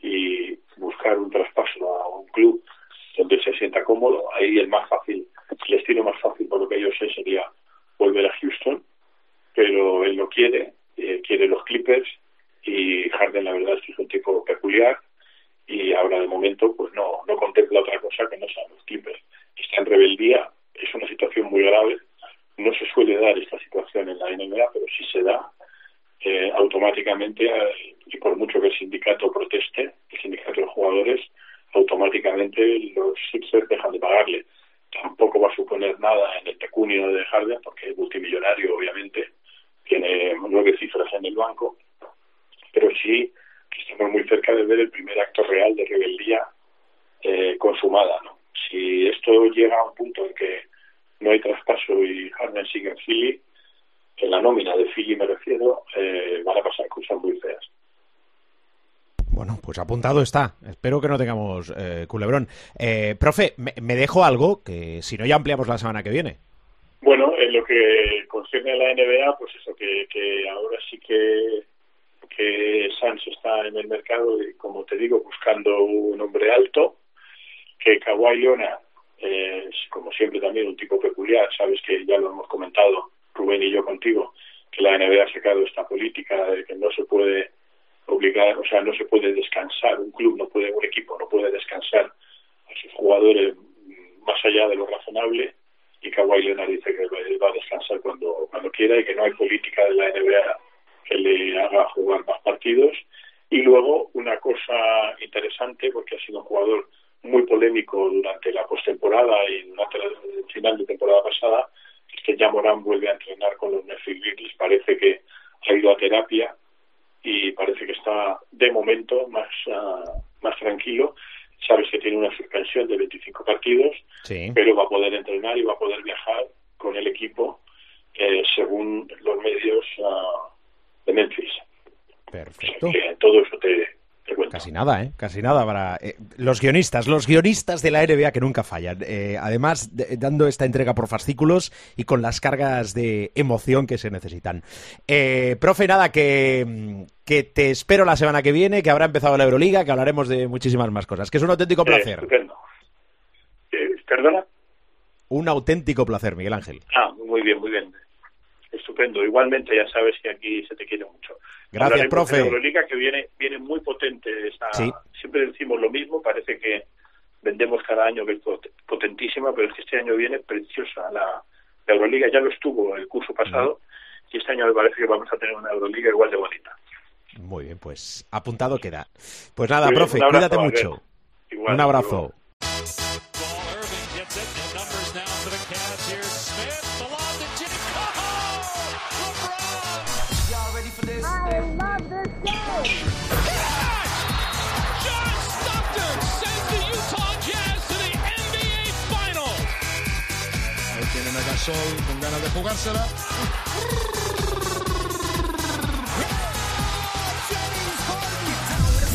y buscar un traspaso a un club donde se sienta cómodo. Ahí el más fácil, el destino más fácil, por lo que yo sé, sería volver a Houston, pero él no quiere, eh, quiere los Clippers y Harden la verdad es que es un tipo peculiar y ahora de momento pues no, no contempla otra cosa que no sean los Clippers. Está en rebeldía, es una situación muy grave, no se suele dar esta situación en la NBA, pero si se da, eh, automáticamente, y por mucho que el sindicato proteste, el sindicato de jugadores, automáticamente los Sixers dejan de pagarle. Tampoco va a suponer nada en el pecunio de Harden, porque es multimillonario, obviamente, tiene nueve cifras en el banco, pero sí que estamos muy cerca de ver el primer acto real de rebeldía eh, consumada. ¿no? Si esto llega a un punto en que no hay traspaso y Harden sigue en Philly, en la nómina de Philly me refiero, eh, van a pasar cosas muy feas. Bueno, pues apuntado está. Espero que no tengamos eh, culebrón. Eh, profe, me, dejo algo que si no ya ampliamos la semana que viene. Bueno, en lo que concierne a la NBA, pues eso, que, ahora sí que, que Sanz está en el mercado y, como te digo, buscando un hombre alto, que Kawhi Leonard es, como siempre, también un tipo peculiar. Sabes que ya lo hemos comentado, Rubén y yo contigo, que la NBA ha sacado esta política de que no se puede obligar, o sea, no se puede descansar, un club no puede, un equipo no puede descansar a sus jugadores más allá de lo razonable y Kawhi Leonard dice que va a descansar cuando, cuando quiera y que no hay política de la NBA que le haga jugar más partidos. Y luego una cosa interesante, porque ha sido un jugador muy polémico durante la postemporada y durante el final de temporada pasada, es que ya Morán vuelve a entrenar con los Memphis Grizzlies, parece que ha ido a terapia y parece que está de momento más, uh, más tranquilo. Sabes que tiene una suspensión de 25 partidos, pero va a poder entrenar y va a poder viajar con el equipo eh, según los medios uh, de Memphis. Perfecto. todo eso te, Casi nada, ¿eh? Casi nada para eh, los guionistas, los guionistas de la NBA que nunca fallan. Eh, además, dando esta entrega por fascículos y con las cargas de emoción que se necesitan. Eh, profe, nada, que, que te espero la semana que viene, que habrá empezado la Euroliga, que hablaremos de muchísimas más cosas. Que es un auténtico placer. ¿Perdona? Un auténtico placer, Miguel Ángel. Ah, muy bien, muy bien. Es estupendo. Igualmente, ya sabes que aquí se te quiere mucho. Gracias, profe. La Euroliga que viene, viene muy potente. Esta, Siempre decimos lo mismo, parece que vendemos cada año que es potentísima, pero es que este año viene preciosa. La, Euroliga ya lo estuvo el curso pasado y este año me parece que vamos a tener una Euroliga igual de bonita. Muy bien, pues apuntado queda. Pues nada, profe, cuídate mucho. un abrazo. Con ganas de jugársela.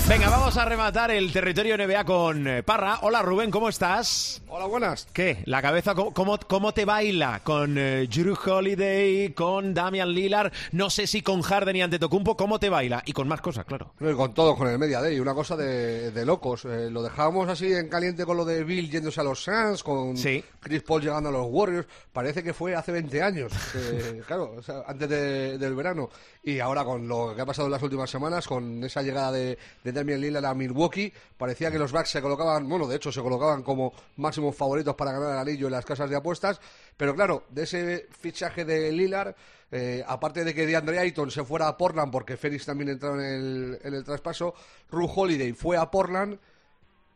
Venga, vamos a rematar el territorio NBA con eh, Parra. Hola Rubén, ¿cómo estás? Hola, buenas. ¿Qué? ¿La cabeza cómo, cómo te baila? ¿Con eh, Drew Holiday, con Damian Lillard? No sé si con Harden y Antetokounmpo, ¿cómo te baila? Y con más cosas, claro. con todo, con el Media Day, una cosa de, locos. Eh, lo dejábamos así en caliente con lo de Bill yéndose a los Suns, con Chris Paul llegando a los Warriors. Parece que fue hace 20 años, claro, antes del verano. Y ahora con lo que ha pasado en las últimas semanas, con esa llegada de, de Damian Lillard a Milwaukee, parecía que los Bucks se colocaban, bueno, de hecho se colocaban como máximos favoritos para ganar el anillo en las casas de apuestas, pero claro, de ese fichaje de Lillard, eh, aparte de que DeAndre Ayton se fuera a Portland, porque Félix también entró en el, en el traspaso, Ru Holiday fue a Portland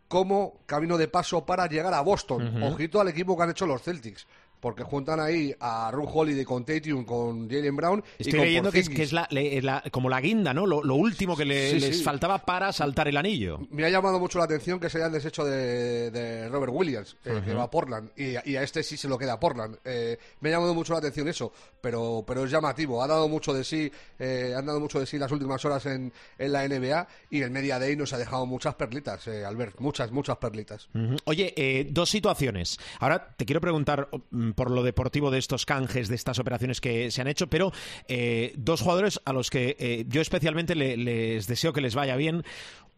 como camino de paso para llegar a Boston. Ojito al equipo que han hecho los Celtics porque juntan ahí a Ru Holiday con Tatum, con Jalen Brown. Estoy leyendo que es, la, como la guinda, ¿no? Lo, último que les faltaba para saltar el anillo. Me ha llamado mucho la atención que se hayan deshecho de, Robert Williams, eh, que va a Portland, y, a este sí se lo queda a Portland. Eh, me ha llamado mucho la atención eso, pero, pero es llamativo. Ha dado mucho de sí, eh, han dado mucho de sí las últimas horas en, en, la NBA y el Media Day nos ha dejado muchas perlitas, Albert, muchas, muchas perlitas. Oye, dos situaciones. Ahora te quiero preguntar mm, por lo deportivo de estos canjes, de estas operaciones que se han hecho, pero eh, dos jugadores a los que eh, yo especialmente les deseo que les vaya bien.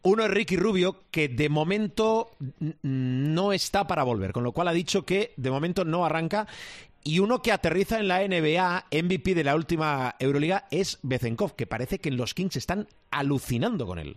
Uno es Ricky Rubio, que de momento no está para volver, con lo cual ha dicho que de momento no arranca. Y uno que aterriza en la NBA, MVP de la última Euroliga, es Bezenkov, que parece que en los Kings están alucinando con él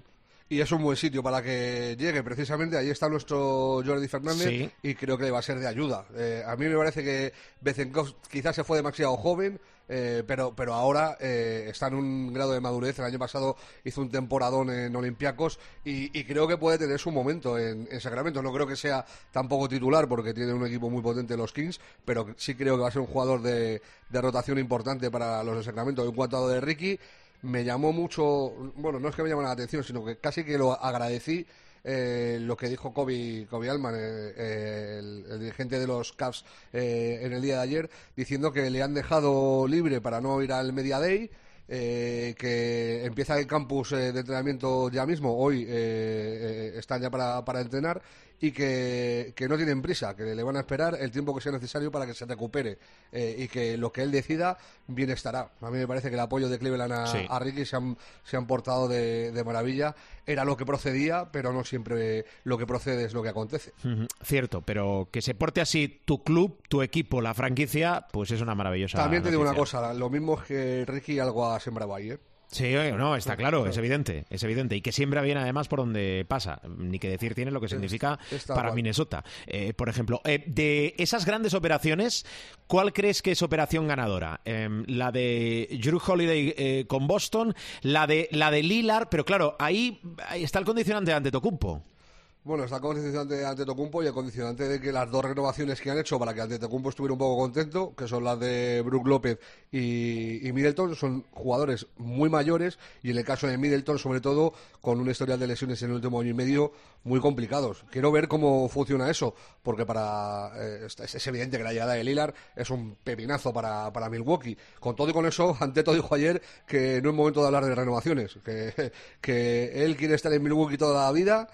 y es un buen sitio para que llegue. Precisamente ahí está nuestro Jordi Fernández y creo que le va a ser de ayuda. Eh, a mí me parece que Bezenkov quizás se fue demasiado joven, eh, pero, pero ahora eh, está en un grado de madurez. El año pasado hizo un temporadón en Olympiacos y, creo que puede tener su momento en, Sacramento. No creo que sea tampoco titular porque tiene un equipo muy potente los Kings, pero sí creo que va a ser un jugador de, de rotación importante para los de Sacramento. En cuanto a lo de Ricky, me llamó mucho, bueno, no es que me llamó la atención, sino que casi que lo agradecí eh, lo que dijo Kobe, Kobe Alman, eh, eh, el, dirigente de los Cavs, en el día de ayer, diciendo que le han dejado libre para no ir al Media Day. que empieza el campus de entrenamiento ya mismo, hoy están ya para, para entrenar y que, no tienen prisa, que le van a esperar el tiempo que sea necesario para que se recupere eh, y que lo que él decida, bien estará. A mí me parece que el apoyo de Cleveland a, Ricky se han, se han portado de, maravilla. Era lo que procedía, pero no siempre lo que procede es lo que acontece. Cierto, pero que se porte así tu club, tu equipo, la franquicia, pues es una maravillosa. También te digo una cosa, lo mismo es que Ricky algo ha sembrado ahí, ¿eh? Sí, no, está claro, es evidente, es evidente. Y que siembra bien además por donde pasa. Ni que decir tiene lo que significa para Minnesota. Eh, por ejemplo, eh, de esas grandes operaciones, ¿cuál crees que es operación ganadora? Em, la de Drew Holiday eh, con Boston, la de, la de Lillard, pero claro, ahí, ahí está el condicionante ante Tocumpo. Bueno, está condicionante de Antetokounmpo y el condicionante de que las dos renovaciones que han hecho para que Antetokounmpo estuviera un poco contento, que son las de Brook López y, Middleton, son jugadores muy mayores y en el caso de Middleton, sobre todo, con un historial de lesiones en el último año y medio muy complicados. Quiero ver cómo funciona eso, porque para eh, es, evidente que la llegada de Lillard es un pepinazo para, para Milwaukee. Con todo y con eso, Anteto dijo ayer que no es momento de hablar de renovaciones, que, que él quiere estar en Milwaukee toda la vida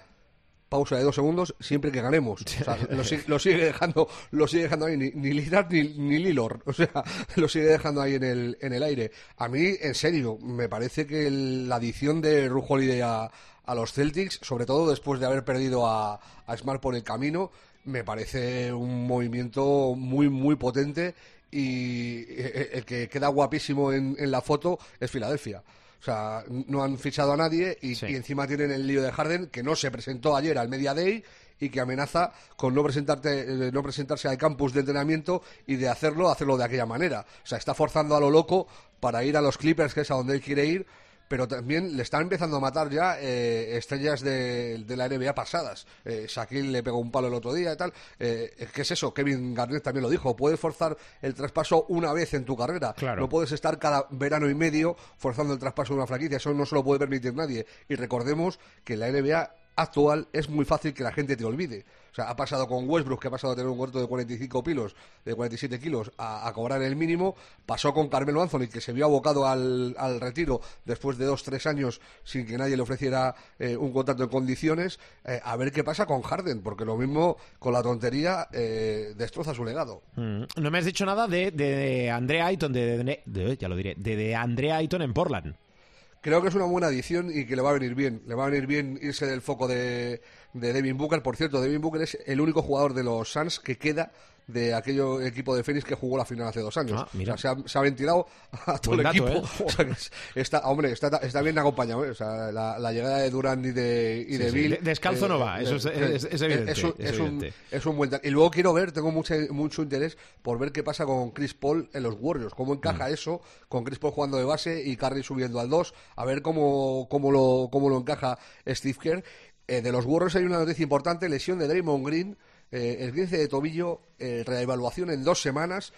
pausa de dos segundos siempre que ganemos. lo, sigue dejando, lo sigue dejando ahí, ni, ni ni, Lilor, o sea, lo sigue dejando ahí en el, en el aire. A mí, en serio, me parece que la adición de Rujolide a, a los Celtics, sobre todo después de haber perdido a, a Smart por el camino, me parece un movimiento muy, muy potente y el que queda guapísimo en, la foto es Filadelfia. O sea, no han fichado a nadie y, encima tienen el lío de Harden que no se presentó ayer al Media Day y que amenaza con no, presentarte, no presentarse al campus de entrenamiento y de hacerlo, hacerlo de aquella manera. O sea, está forzando a lo loco para ir a los Clippers, que es a donde él quiere ir, pero también le están empezando a matar ya eh, estrellas de, la NBA pasadas. Eh, Shaquille le pegó un palo el otro día y tal. Eh, ¿Qué es eso? Kevin Garnett también lo dijo. Puedes forzar el traspaso una vez en tu carrera. No puedes estar cada verano y medio forzando el traspaso de una franquicia. Eso no se lo puede permitir nadie. Y recordemos que la NBA actual es muy fácil que la gente te olvide. O sea, ha pasado con Westbrook, que ha pasado de tener un corto de 45 kilos, de 47 kilos, a, cobrar el mínimo. Pasó con Carmelo Anthony, que se vio abocado al, retiro después de dos, tres años sin que nadie le ofreciera eh, un contrato en condiciones. Eh, a ver qué pasa con Harden, porque lo mismo con la tontería eh, destroza su legado. Mm. No me has dicho nada de, de, Andrea Ayton, de, ya lo diré, de, de Ayton en Portland creo que es una buena adición y que le va a venir bien. Le va a venir bien irse del foco de, de Devin Booker. Por cierto, Devin Booker es el único jugador de los Suns que queda de aquello equipo de Phoenix que jugó la final hace dos años. Ah, se, ha, ventilado a todo el equipo. ¿eh? está, hombre, está, está, bien acompañado. ¿eh? O sea, la, llegada de Durant y de, y de Bill. Descalzo no va, eso es, evidente. Es, un, es, un, buen. Y luego quiero ver, tengo mucho, mucho interés por ver qué pasa con Chris Paul en los Warriors. Cómo encaja mm. eso con Chris Paul jugando de base y Curry subiendo al 2. A ver cómo, cómo, lo, cómo lo encaja Steve Kerr. Eh, de los Warriors hay una noticia importante: lesión de Draymond Green eh, el 15 de tobillo, eh, reevaluación en dos semanas.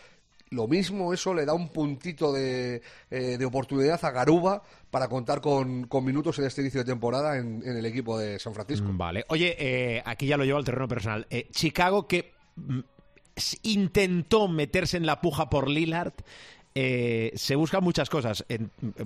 Lo mismo, eso le da un puntito eh, de, oportunidad a Garuba para contar con, minutos en este inicio de temporada en, el equipo de San Francisco. Mm, vale. Oye, aquí ya lo llevo al terreno personal. Chicago que mm, intentó meterse en la puja por Lillard eh, se buscan muchas cosas,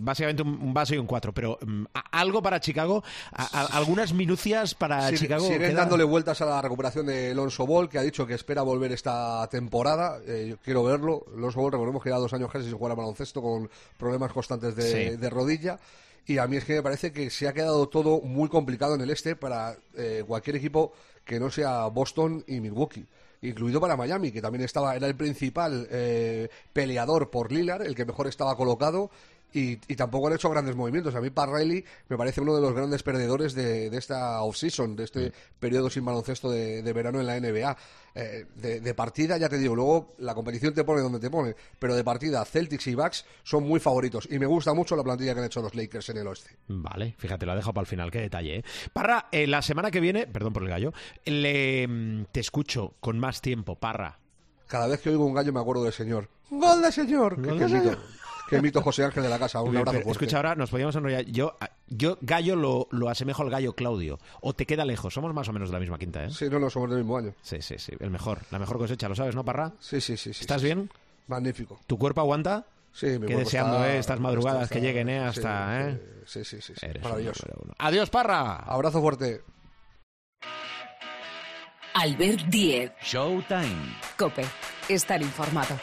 básicamente un, base y un cuatro, pero mm, algo para Chicago, algunas minucias para Chicago. Siguen dándole vueltas a la recuperación de Alonso Ball, que ha dicho que espera volver esta temporada. Eh, yo quiero verlo. Alonso Ball, recordemos que lleva dos años casi sin jugar a baloncesto con problemas constantes de, rodilla. Y a mí es que me parece que se ha quedado todo muy complicado en el este para eh, cualquier equipo que no sea Boston y Milwaukee incluido para Miami, que también estaba, era el principal eh, peleador por Lillard, el que mejor estaba colocado, y, tampoco han hecho grandes movimientos. A mí Parriley me parece uno de los grandes perdedores de, esta off-season, de este periodo sin baloncesto de, verano en la NBA. Eh, de, partida, ya te digo, luego la competición te pone donde te pone, pero de partida Celtics y Bucks son muy favoritos y me gusta mucho la plantilla que han hecho los Lakers en el oeste. Vale, fíjate, la dejo para el final, qué detalle. ¿eh? Parra, eh, la semana que viene, perdón por el gallo, le, mm, te escucho con más tiempo, Parra. Cada vez que oigo un gallo me acuerdo del señor. ¡Gol de señor! ¿Qué, señor? Qué mito José Ángel de la casa. Un abrazo fuerte. Escucha, ahora nos podíamos enrollar. Yo, yo Gallo lo, lo, asemejo al Gallo Claudio. O te queda lejos. Somos más o menos de la misma quinta, ¿eh? Sí, no, no, somos del mismo año. Sí, sí, sí. El mejor. La mejor cosecha, ¿lo sabes, no, Parra? Sí, sí, sí. ¿Estás bien? Magnífico. ¿Tu cuerpo aguanta? Sí, mi que deseando ¿eh? estas madrugadas que lleguen ¿eh? hasta... Sí, ¿eh? sí, sí, sí, Maravilloso. Adiós, Parra. Abrazo fuerte. Albert Diez. Showtime. Cope. Estar informado.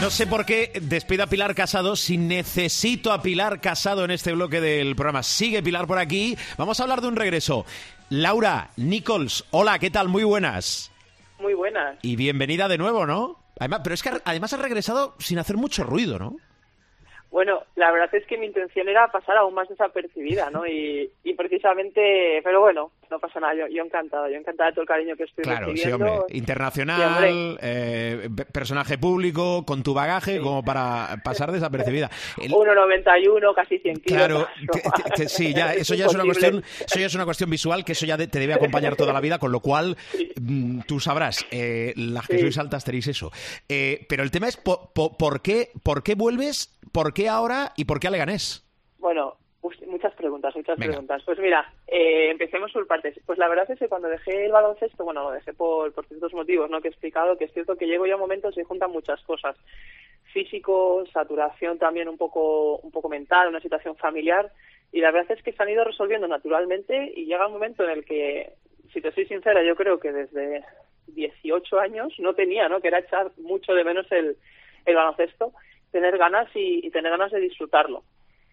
No sé por qué despido a Pilar Casado si necesito a Pilar Casado en este bloque del programa. Sigue Pilar por aquí. Vamos a hablar de un regreso. Laura, Nichols, hola, ¿qué tal? Muy buenas. Muy buenas. Y bienvenida de nuevo, ¿no? Además, pero es que además has regresado sin hacer mucho ruido, ¿no? Bueno, la verdad es que mi intención era pasar aún más desapercibida, ¿no? Y, y precisamente, pero bueno, no pasa nada, yo, yo encantada, yo encantada de todo el cariño que estoy claro, recibiendo. Sí, hombre. Internacional, eh, personaje público, con tu bagaje, como para pasar desapercibida. 1,91, casi 100 kilos. Claro, sí, ya, eso ya es una cuestión, eso ya es una cuestión visual que eso ya te debe acompañar toda la vida, con lo cual mm, tú sabrás, eh, las que sois altas tenéis eso. Eh, pero el tema es por, qué, por qué vuelves, por qué ahora y por qué a Leganés. Bueno, muchas preguntas, muchas preguntas. Pues mira, eh, empecemos por partes. Pues la verdad es que cuando dejé el baloncesto, bueno, lo dejé por, por ciertos motivos, ¿no? Que he explicado, que es cierto que llego ya a momentos y juntan muchas cosas. Físico, saturación también un poco, un poco mental, una situación familiar. Y la verdad es que se han ido resolviendo naturalmente y llega un momento en el que, si te soy sincera, yo creo que desde 18 años no tenía, ¿no? Que era echar mucho de menos el, el baloncesto tener ganas y, tener ganas de disfrutarlo.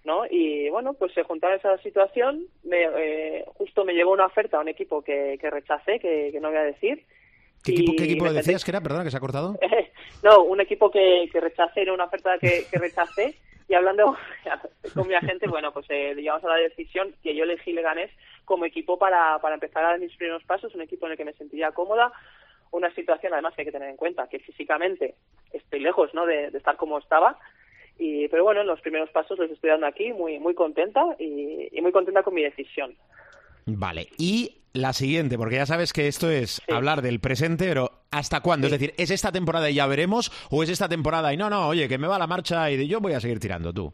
¿no? Y bueno, pues se juntaba esa situación, me, eh, justo me llegó una oferta a un equipo que, que rechacé, que, no voy a decir. ¿Qué equipo, ¿qué equipo decías que era? Perdona, que se ha cortado. no, un equipo que, que rechacé, era una oferta que, que rechacé. Y hablando con mi agente, bueno, pues eh, llegamos a la decisión que yo elegí Leganés como equipo para, para empezar a dar mis primeros pasos, un equipo en el que me sentiría cómoda, una situación además que hay que tener en cuenta, que físicamente estoy lejos ¿no? de, estar como estaba, y, pero bueno, los primeros pasos los estoy dando aquí, muy, muy contenta y, muy contenta con mi decisión. Vale, y la siguiente, porque ya sabes que esto es hablar del presente, pero ¿hasta cuándo? Es decir, ¿es esta temporada y ya veremos? ¿O es esta temporada y no, no, oye, que me va la marcha y de yo voy a seguir tirando tú?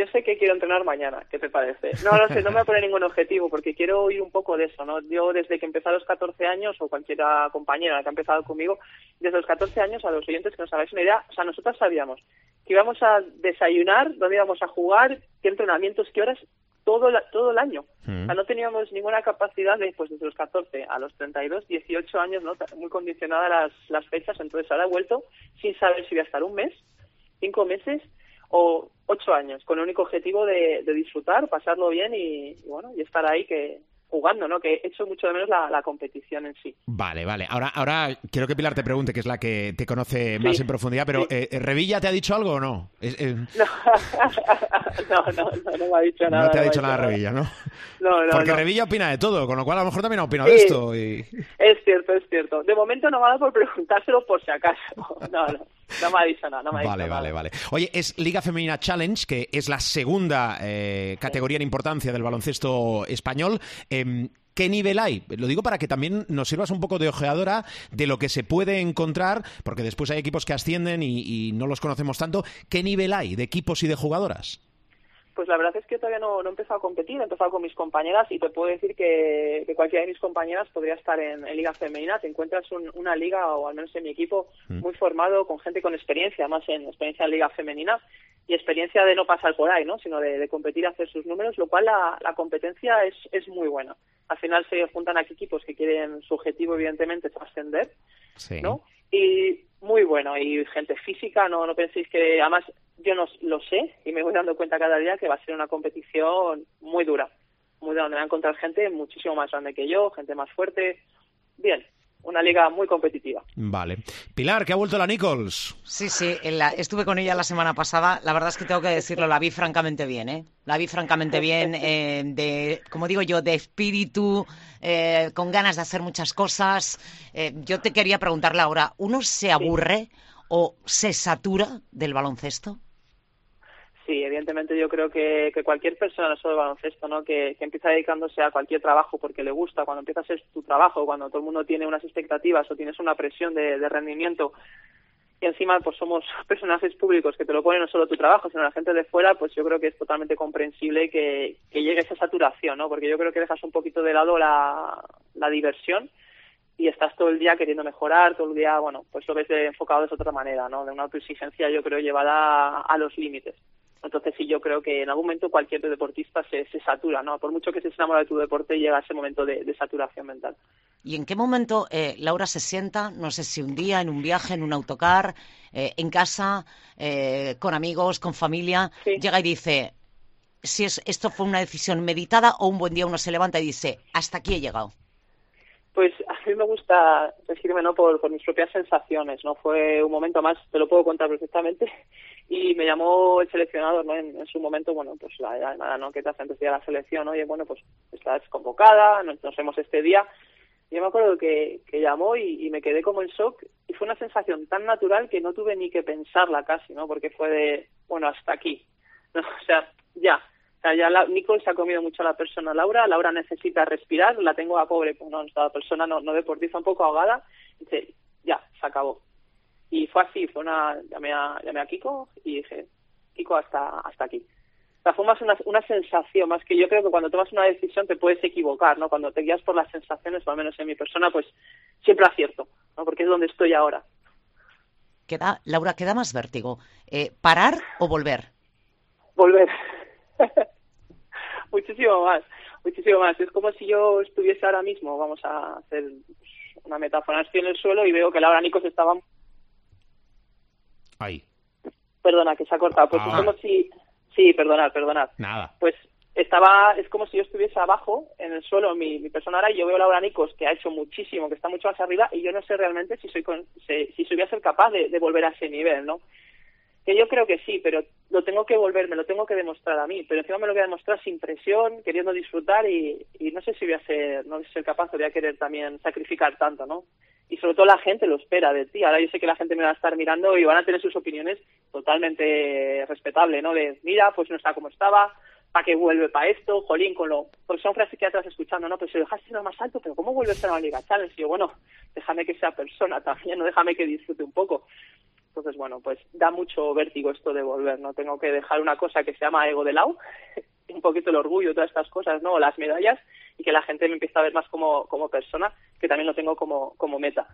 Yo sé que quiero entrenar mañana, ¿qué te parece? No, no sé, no me voy a poner ningún objetivo porque quiero oír un poco de eso, ¿no? Yo desde que empecé a los 14 años, o cualquiera compañera que ha empezado conmigo, desde los 14 años a los oyentes que nos hagáis una idea, o sea, nosotros sabíamos que íbamos a desayunar, dónde íbamos a jugar, qué entrenamientos, qué horas, todo, todo el año. O sea, mm. no teníamos ninguna capacidad de, pues desde los 14 a los 32, 18 años, ¿no? Muy condicionadas las, las fechas, entonces ahora he vuelto sin saber si voy a estar un mes, cinco meses, o ocho años, con el único objetivo de, disfrutar, pasarlo bien y, bueno, y estar ahí que jugando, ¿no? Que he hecho mucho de menos la, competición en sí. Vale, vale. Ahora, ahora quiero que Pilar te pregunte, que es la que te conoce más en profundidad, pero eh, ¿Revilla te ha dicho algo o no? No. no, no, no, me ha dicho nada. No te ha dicho nada, Revilla, ¿no? No, no. Porque Revilla opina de todo, con lo cual a lo mejor también ha opinado de esto. Y... Es cierto, es cierto. De momento no me ha dado por preguntárselo por si acaso. No, no. No me ha dicho nada, no me ha Vale, vale, vale. Oye, es Liga Femenina Challenge, que es la segunda eh, categoría en importancia del baloncesto español. Em, ¿Qué nivel hay? Lo digo para que también nos sirvas un poco de ojeadora de lo que se puede encontrar, porque después hay equipos que ascienden y no los conocemos tanto. ¿Qué nivel hay de equipos y de jugadoras? Pues la verdad es que todavía no, no he empezado a competir, he empezado con mis compañeras y te puedo decir que, cualquiera de mis compañeras podría estar en, Liga Femenina. Te encuentras una liga, o al menos en mi equipo, mm. muy formado, con gente con experiencia, más en experiencia en Liga Femenina y experiencia de no pasar por ahí, ¿no? sino de, competir, hacer sus números, lo cual la, la competencia es, es muy buena. Al final se juntan aquí equipos que quieren, su objetivo evidentemente es ascender, ¿no? Y muy bueno, y gente física, no, no penséis que, además yo no lo sé y me voy dando cuenta cada día que va a ser una competición muy dura, muy dura, donde va a encontrar gente muchísimo más grande que yo, gente más fuerte. Bien, una liga muy competitiva. Vale. Pilar, que ha vuelto la Nichols. Sí, sí, estuve con ella la semana pasada. La verdad es que tengo que decirlo, la vi francamente bien, ¿eh? La vi francamente bien, eh, de, como digo yo, de espíritu, eh, con ganas de hacer muchas cosas. Eh, yo te quería preguntar, Laura, ¿uno se aburre o se satura del baloncesto? Sí, evidentemente yo creo que, cualquier persona, no solo de baloncesto, ¿no? Que, empieza dedicándose a cualquier trabajo porque le gusta, cuando empieza a ser tu trabajo, cuando todo el mundo tiene unas expectativas o tienes una presión de, rendimiento y encima pues somos personajes públicos que te lo ponen no solo tu trabajo, sino la gente de fuera, pues yo creo que es totalmente comprensible que, que llegue esa saturación, ¿no? Porque yo creo que dejas un poquito de lado la, la diversión y estás todo el día queriendo mejorar, todo el día, bueno, pues lo ves enfocado de otra manera, ¿no? De una autoexigencia, yo creo, llevada a los límites. Entonces sí, yo creo que en algún momento cualquier deportista se, se satura, ¿no? Por mucho que se enamore de tu deporte, llega ese momento de, saturación mental. ¿Y en qué momento eh, Laura se sienta, no sé si un día, en un viaje, en un autocar, eh, en casa, eh, con amigos, con familia, llega y dice, si es, esto fue una decisión meditada o un buen día uno se levanta y dice, hasta aquí he llegado? Pues a mí me gusta decirme no por, por mis propias sensaciones, no fue un momento más, te lo puedo contar perfectamente, y me llamó el seleccionador, ¿no? En, su momento, bueno, pues la, nada, ¿no? Que te hace antes de la selección, oye, bueno, pues estás convocada, nos, vemos este día. Y yo me acuerdo que, que llamó y, me quedé como en shock y fue una sensación tan natural que no tuve ni que pensarla casi, ¿no? Porque fue de, bueno, hasta aquí. O sea, ya, o sea, ya la, Nicole se ha comido mucho a la persona Laura, Laura necesita respirar, la tengo a pobre, pues no, esta persona no, no deportiza un poco ahogada, dice, ya, se acabó. Y fue así, fue una, llamé a, llamé a Kiko y dije, Kiko, hasta, hasta aquí. Sea, fue más una, una sensación, más que yo creo que cuando tomas una decisión te puedes equivocar, ¿no? Cuando te guías por las sensaciones, o al menos en mi persona, pues siempre acierto, ¿no? Porque es donde estoy ahora. Queda, Laura, queda más vértigo. Eh, ¿Parar o volver? Volver. muchísimo más, muchísimo más. Es como si yo estuviese ahora mismo, vamos a hacer una metáfora, estoy en el suelo y veo que Laura Nicos estaba... Ahí. Perdona, que se ha cortado. Pues es ah. como si... Sí, perdonad, perdonad. Nada. Pues estaba, es como si yo estuviese abajo, en el suelo, mi, mi persona ahora, y yo veo a Laura Nicos, que ha hecho muchísimo, que está mucho más arriba, y yo no sé realmente si soy, con, si, si voy a ser capaz de, de volver a ese nivel, ¿no? Que yo creo que sí, pero lo tengo que volver, me lo tengo que demostrar a mí, pero encima me lo voy a demostrar sin presión, queriendo disfrutar y, y no sé si voy a ser, no voy a ser capaz o voy a querer también sacrificar tanto, ¿no? Y sobre todo la gente lo espera de ti. Ahora yo sé que la gente me va a estar mirando y van a tener sus opiniones totalmente respetables, ¿no? De, mira, pues no está como estaba, ¿para qué vuelve para esto? Jolín, con lo... Pues son frases que atrás escuchando, ¿no? Pues si lo dejaste lo más alto, pero ¿cómo vuelves a la Liga Challenge? Y yo, bueno, déjame que sea persona también, no déjame que disfrute un poco. Entonces, bueno, pues da mucho vértigo esto de volver, ¿no? Tengo que dejar una cosa que se llama ego de lado, un poquito el orgullo, todas estas cosas, ¿no? Las medallas, y que la gente me empiece a ver más como, como persona, que también lo tengo como, como meta.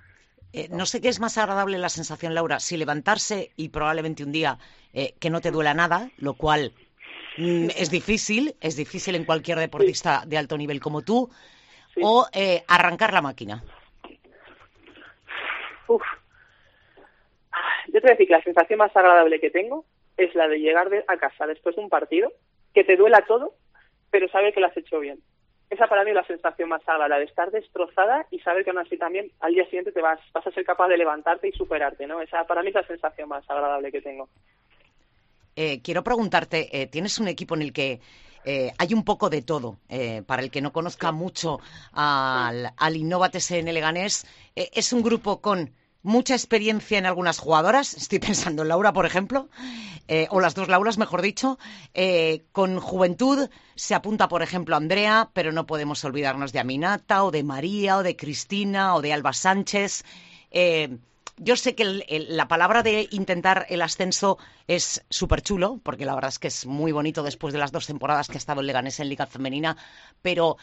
Eh, no sé qué es más agradable la sensación, Laura, si levantarse y probablemente un día eh, que no te duela nada, lo cual mm, es difícil, es difícil en cualquier deportista de alto nivel como tú, o eh, arrancar la máquina. Uf, yo te voy a decir que la sensación más agradable que tengo es la de llegar a casa después de un partido, que te duela todo, pero saber que lo has hecho bien. Esa para mí es la sensación más agradable, la de estar destrozada y saber que aún así también al día siguiente te vas, vas a ser capaz de levantarte y superarte, ¿no? Esa para mí es la sensación más agradable que tengo. Eh, quiero preguntarte, eh, ¿tienes un equipo en el que eh, hay un poco de todo. para el que no conozca mucho al, al Innovates en Leganés, es un grupo con mucha experiencia en algunas jugadoras, estoy pensando en Laura, por ejemplo, eh, o las dos Lauras, mejor dicho. Eh, con juventud se apunta, por ejemplo, Andrea, pero no podemos olvidarnos de Aminata, o de María, o de Cristina, o de Alba Sánchez. Eh, yo sé que la palabra de intentar el ascenso es súper chulo, porque la verdad es que es muy bonito después de las dos temporadas que ha estado el Leganés en Liga Femenina, pero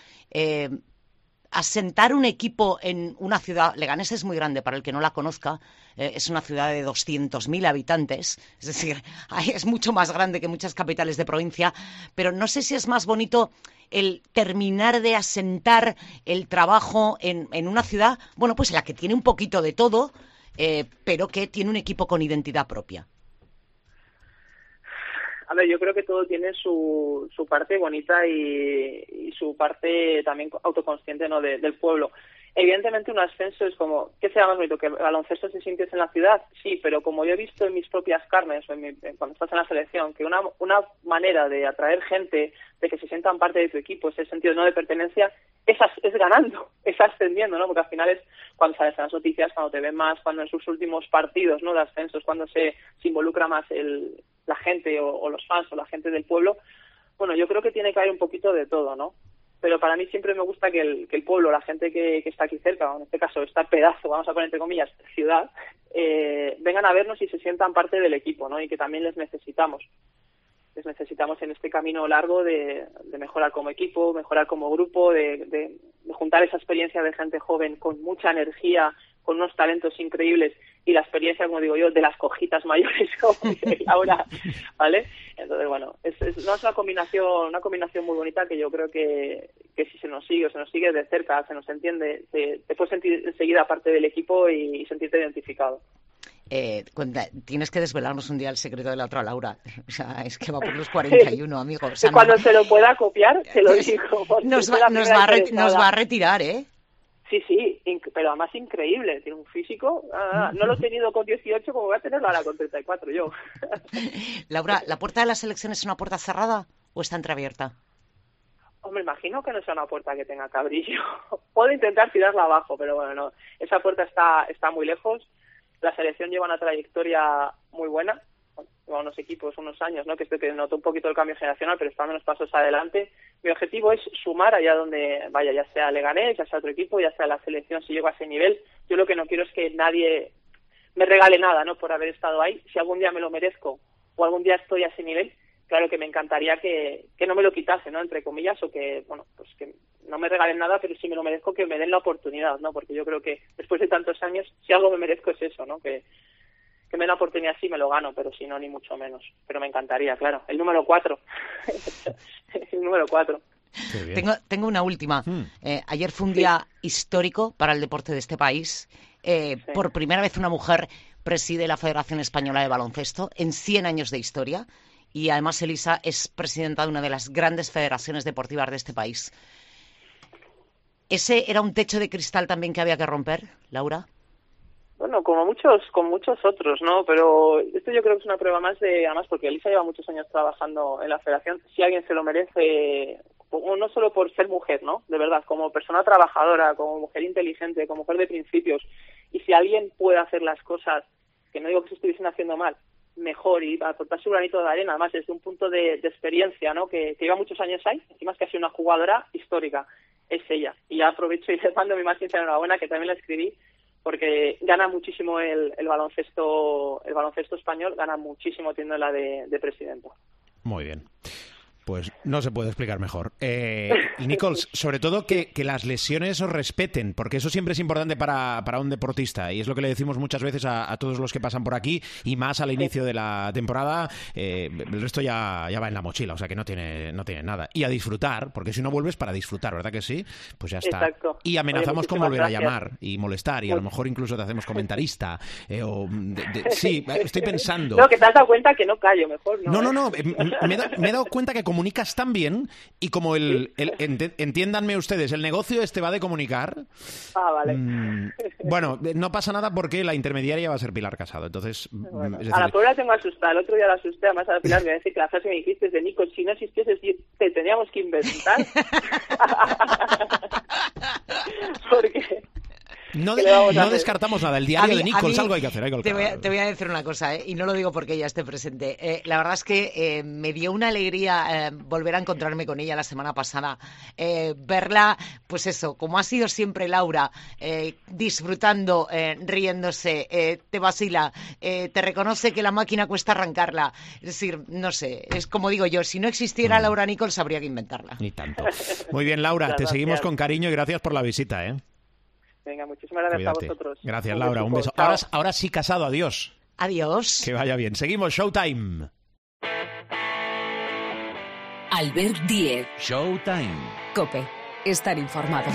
asentar un equipo en una ciudad, Leganés es muy grande para el que no la conozca, eh, es una ciudad de 200.000 habitantes, es decir, es mucho más grande que muchas capitales de provincia, pero no sé si es más bonito el terminar de asentar el trabajo en, una ciudad, bueno, pues la que tiene un poquito de todo, eh, pero que tiene un equipo con identidad propia. A ver, yo creo que todo tiene su, su parte bonita y, su parte también autoconsciente ¿no? del pueblo. Evidentemente un ascenso es como, ¿qué sea más bonito? ¿Que el baloncesto se sintiese en la ciudad? Sí, pero como yo he visto en mis propias carnes, cuando estás en la selección, que una, una manera de atraer gente, de que se sientan parte de tu equipo, ese sentido no de pertenencia, es, es ganando, es ascendiendo, ¿no? Porque al final es cuando sales en las noticias, cuando te ven más, cuando en sus últimos partidos, ¿no? De ascensos, cuando se, se involucra más el, la gente o, los fans o la gente del pueblo, bueno, yo creo que tiene que haber un poquito de todo, ¿no? Pero para mí siempre me gusta que el, que el pueblo, la gente que, que está aquí cerca, en este caso este pedazo, vamos a poner entre comillas, ciudad, eh, vengan a vernos y se sientan parte del equipo, ¿no? Y que también les necesitamos. Les necesitamos en este camino largo de, de mejorar como equipo, mejorar como grupo, de, de, de juntar esa experiencia de gente joven con mucha energía, con unos talentos increíbles y la experiencia, como digo yo, de las cojitas mayores como ahora, ¿vale? Entonces, bueno, es, no es una combinación, una combinación muy bonita que yo creo que, que si se nos sigue o se nos sigue de cerca, se nos entiende, te, puedes sentir enseguida parte del equipo y, sentirte identificado. Eh, tienes que desvelarnos un día el secreto de la otra Laura. O sea, es que va por los 41, amigo. O Cuando se lo pueda copiar, te lo digo. Nos va, nos, va nos va a retirar, ¿eh? Sí, sí, pero además increíble. Tiene un físico. Ah, no lo he tenido con 18 como voy a tenerlo ahora con 34 yo. Laura, ¿la puerta de la selección es una puerta cerrada o está entreabierta? Hombre, imagino que no sea una puerta que tenga cabrillo. Puedo intentar tirarla abajo, pero bueno, no. Esa puerta está, está muy lejos. La selección lleva una trayectoria muy buena unos equipos, unos años, ¿no? que estoy que noto un poquito el cambio generacional, pero están unos pasos adelante. Mi objetivo es sumar allá donde vaya, ya sea Leganés, ya sea otro equipo, ya sea la selección, si llego a ese nivel. Yo lo que no quiero es que nadie me regale nada, ¿no? Por haber estado ahí. Si algún día me lo merezco o algún día estoy a ese nivel, claro que me encantaría que, que no me lo quitase, ¿no? Entre comillas, o que, bueno, pues que no me regalen nada, pero si me lo merezco, que me den la oportunidad, ¿no? Porque yo creo que después de tantos años, si algo me merezco es eso, ¿no? Que, que me da oportunidad sí me lo gano, pero si no, ni mucho menos. Pero me encantaría, claro. El número cuatro. el número cuatro. Tengo, tengo una última. Hmm. Eh, ayer fue un día histórico para el deporte de este país. Eh, por primera vez una mujer preside la Federación Española de Baloncesto en 100 años de historia y además Elisa es presidenta de una de las grandes federaciones deportivas de este país. ¿Ese era un techo de cristal también que había que romper, Laura? Bueno, como muchos, con muchos otros, ¿no? Pero esto yo creo que es una prueba más de, además, porque Elisa lleva muchos años trabajando en la federación, si alguien se lo merece, no solo por ser mujer, ¿no? De verdad, como persona trabajadora, como mujer inteligente, como mujer de principios, y si alguien puede hacer las cosas, que no digo que se estuviesen haciendo mal, mejor y aportar su granito de arena, además desde un punto de, experiencia, ¿no? Que, lleva muchos años ahí, encima es que ha sido una jugadora histórica, es ella. Y ya aprovecho y le mando mi más sincera enhorabuena, que también la escribí, porque gana muchísimo el, baloncesto el baloncesto español, gana muchísimo la de, de presidenta. Muy bien. Pues no se puede explicar mejor. Eh, Nichols, sobre todo que, las lesiones os respeten, porque eso siempre es importante para, para un deportista y es lo que le decimos muchas veces a, todos los que pasan por aquí y más al inicio de la temporada. Eh, el resto ya, ya va en la mochila, o sea que no tiene, no tiene nada. Y a disfrutar, porque si no vuelves para disfrutar, ¿verdad que sí? Pues ya está. Y amenazamos con volver a llamar y molestar y a lo mejor incluso te hacemos comentarista. Eh, o sí, estoy pensando. No, que te has dado cuenta que no callo, mejor no. No, no, ¿eh? no. Me, me he dado cuenta que comunicas tan bien y como el, entiéndanme ustedes, el negocio este va de comunicar. Ah, vale. Mm, bueno, no pasa nada porque la intermediaria va a ser Pilar Casado. Entonces, mm, a la pobre la tengo asustada. El otro día la asusté, además a la Pilar me voy a decir que la frase que me dijiste de Nico, si no existiese, te teníamos que inventar. no, descartamos nada. El diario de Nichols, algo hay que hacer. te, voy a, decir una cosa, ¿eh? y no lo digo porque ella esté presente. Eh, la verdad es que eh, me dio una alegría volver a encontrarme con ella la semana pasada. verla, pues eso, como ha sido siempre Laura, disfrutando, riéndose, te vacila, te reconoce que la máquina cuesta arrancarla. Es decir, no sé, es como digo yo, si no existiera mm. Laura Nichols, habría que inventarla. Ni tanto. Muy bien, Laura, te seguimos con cariño y gracias por la visita. ¿eh? Venga, muchísimas gracias a vosotros. Gracias, Laura. Un beso. Ahora, ahora sí, casado. Adiós. Adiós. Que vaya bien. Seguimos. Showtime. Albert Diez. Showtime. Cope. Estar informado.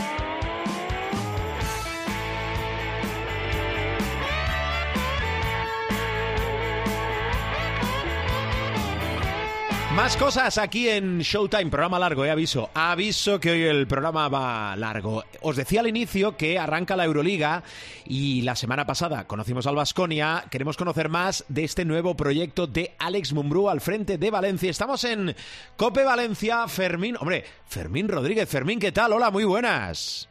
Más cosas aquí en Showtime, programa largo, eh, aviso. Aviso que hoy el programa va largo. Os decía al inicio que arranca la Euroliga y la semana pasada conocimos al Vasconia. Queremos conocer más de este nuevo proyecto de Alex Mumbrú al frente de Valencia. Estamos en Cope Valencia, Fermín. Hombre, Fermín Rodríguez. Fermín, ¿qué tal? Hola, muy buenas.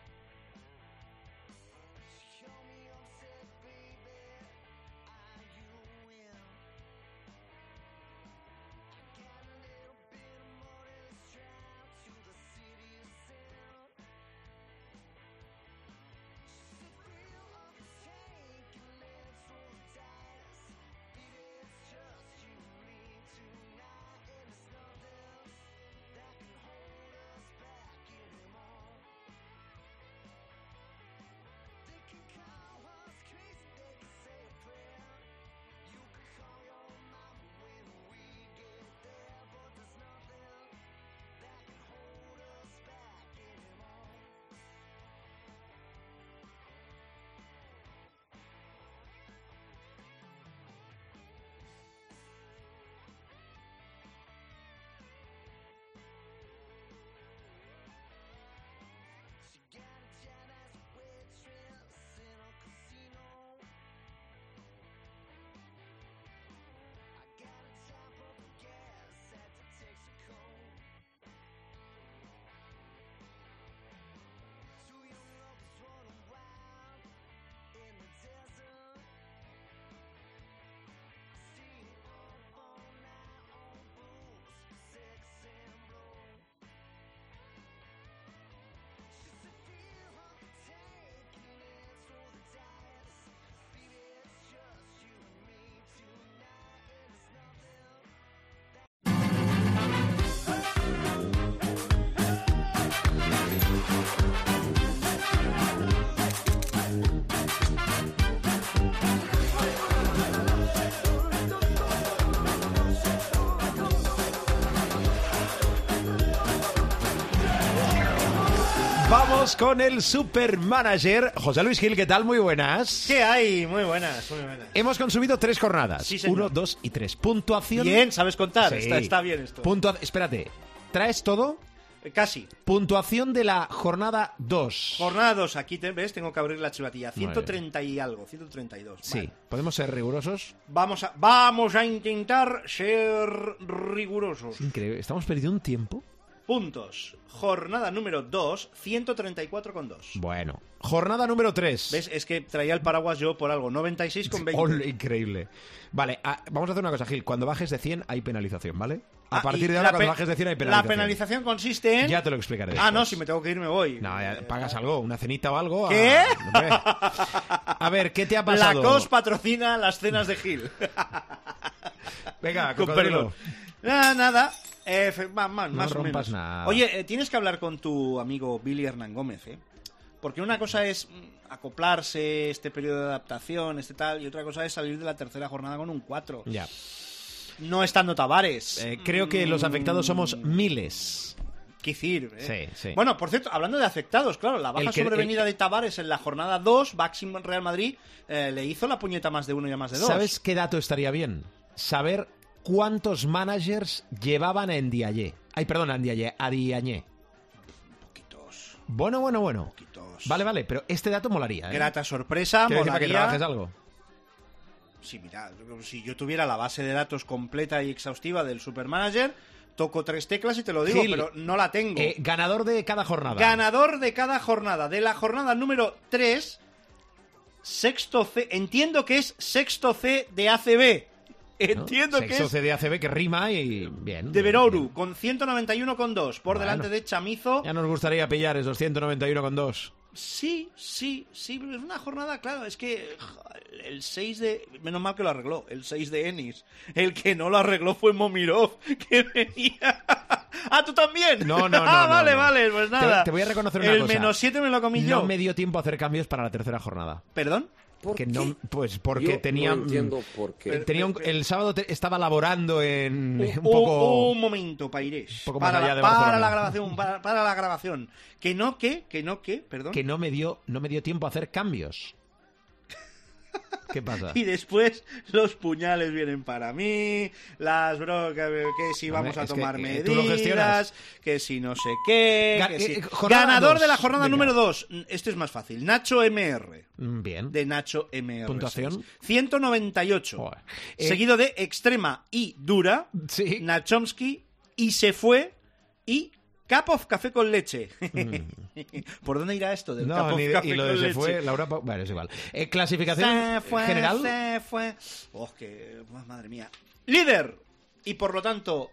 Vamos con el supermanager José Luis Gil, ¿qué tal? Muy buenas. ¿Qué hay? Muy buenas, muy buenas. Hemos consumido tres jornadas. Sí, señor. Uno, dos y tres. Puntuación. Bien, sabes contar. Sí. Está, está bien esto. Puntua- Espérate. ¿Traes todo? Eh, Casi. Puntuación de la jornada 2. Jornada 2, aquí te ves, tengo que abrir la bien. 130 y algo, 132. Sí. Vale. ¿Podemos ser rigurosos? Vamos a, vamos a intentar ser rigurosos. Increíble. Estamos perdiendo un tiempo. Puntos. Jornada número 2, 134,2. Bueno. Jornada número 3. ¿Ves? Es que traía el paraguas yo por algo. 96,20. Ole, increíble. Vale, ah, vamos a hacer una cosa, Gil. Cuando bajes de 100 hay penalización, ¿vale? A Ah, partir de ahora, la cuando bajes de 100 hay La penalización. penalización consiste en... Ya te lo explicaré. Ah, no, después. si me tengo que ir me voy. No, ya pagas algo, una cenita o algo. a- ¿Qué? Hombre. A ver, ¿qué te ha pasado? La COS patrocina las cenas de Gil. Venga, Con perdón. Nada, nada. Eh, ma- ma- No más o menos. nada. Oye, eh, tienes que hablar con tu amigo Billy Hernán Gómez, ¿eh? Porque una cosa es mm, acoplarse, este periodo de adaptación, este tal, y otra cosa es salir de la tercera jornada con un 4. Ya. No estando Tavares. Eh, creo que los afectados somos miles. ¿Qué decir? eh? Sí, sí. Bueno, por cierto, hablando de afectados, claro, la baja que- sobrevenida el- de Tavares en la jornada 2, Baxi Real Madrid, eh, le hizo la puñeta más de uno y a más de dos. ¿Sabes qué dato estaría bien? Saber cuántos managers llevaban en Diaye. Ay, perdón, en Diaye, a Diañé. Poquitos, Bueno, bueno, bueno. poquitos. Vale, vale, pero este dato molaría. ¿eh? Grata sorpresa, Quiero decir para que molaría. trabajes algo. Sí, mira, si yo tuviera la base de datos completa y exhaustiva del Supermanager, toco tres teclas y te lo digo, Gil, pero no la tengo. Eh, ganador de cada jornada. Ganador de cada jornada. De la jornada número 3, sexto C. Entiendo que es sexto C de ACB. ¿No? Entiendo que Sexto es CDACB que rima y bien. de bien. con 191,2. Por Bueno. delante de Chamizo. Ya nos gustaría pillar esos 191,2. Sí, sí, sí, pero es una jornada, claro, es que el 6 de... Menos mal que lo arregló, el 6 de Ennis. El que no lo arregló fue Momirov, que venía... ¡Ah, tú también! No, no, no, Ah, no, vale, no. vale, pues Te- nada. te voy a reconocer una el cosa. menos 7 me lo comí yo. No me dio tiempo a hacer cambios para la tercera jornada. ¿Perdón? Que no, pues porque Yo tenía. no entiendo por qué. eh, tenía un- el sábado te- estaba laborando en un Un- poco. Un momento, Pairés. poco más para, allá la, de para Barcelona. la grabación, para, para la grabación. Que no, que, que no, que, perdón. que no me dio, no me dio tiempo a hacer cambios. ¿Qué pasa? Y después los puñales vienen para mí, las brocas, que si Hombre, vamos a es que, tomar eh, medidas, que si no sé qué. Ga- que eh, si- eh, Ganador dos. de la jornada Venga. número 2. Este es más fácil. Nacho MR. Mm, Bien. De Nacho MR. ¿Puntuación? 198. Joder. Eh, Seguido de extrema y dura. Sí. Nachomsky y se fue y Cup of Café con leche. ¿Por dónde irá esto del Cup Mm. No, of ni de- Café y lo con de se leche? fue, Laura. Bueno, es igual. Eh, clasificación Se fue, general. se fue. Oh, que... oh, madre mía. Líder. Y por lo tanto,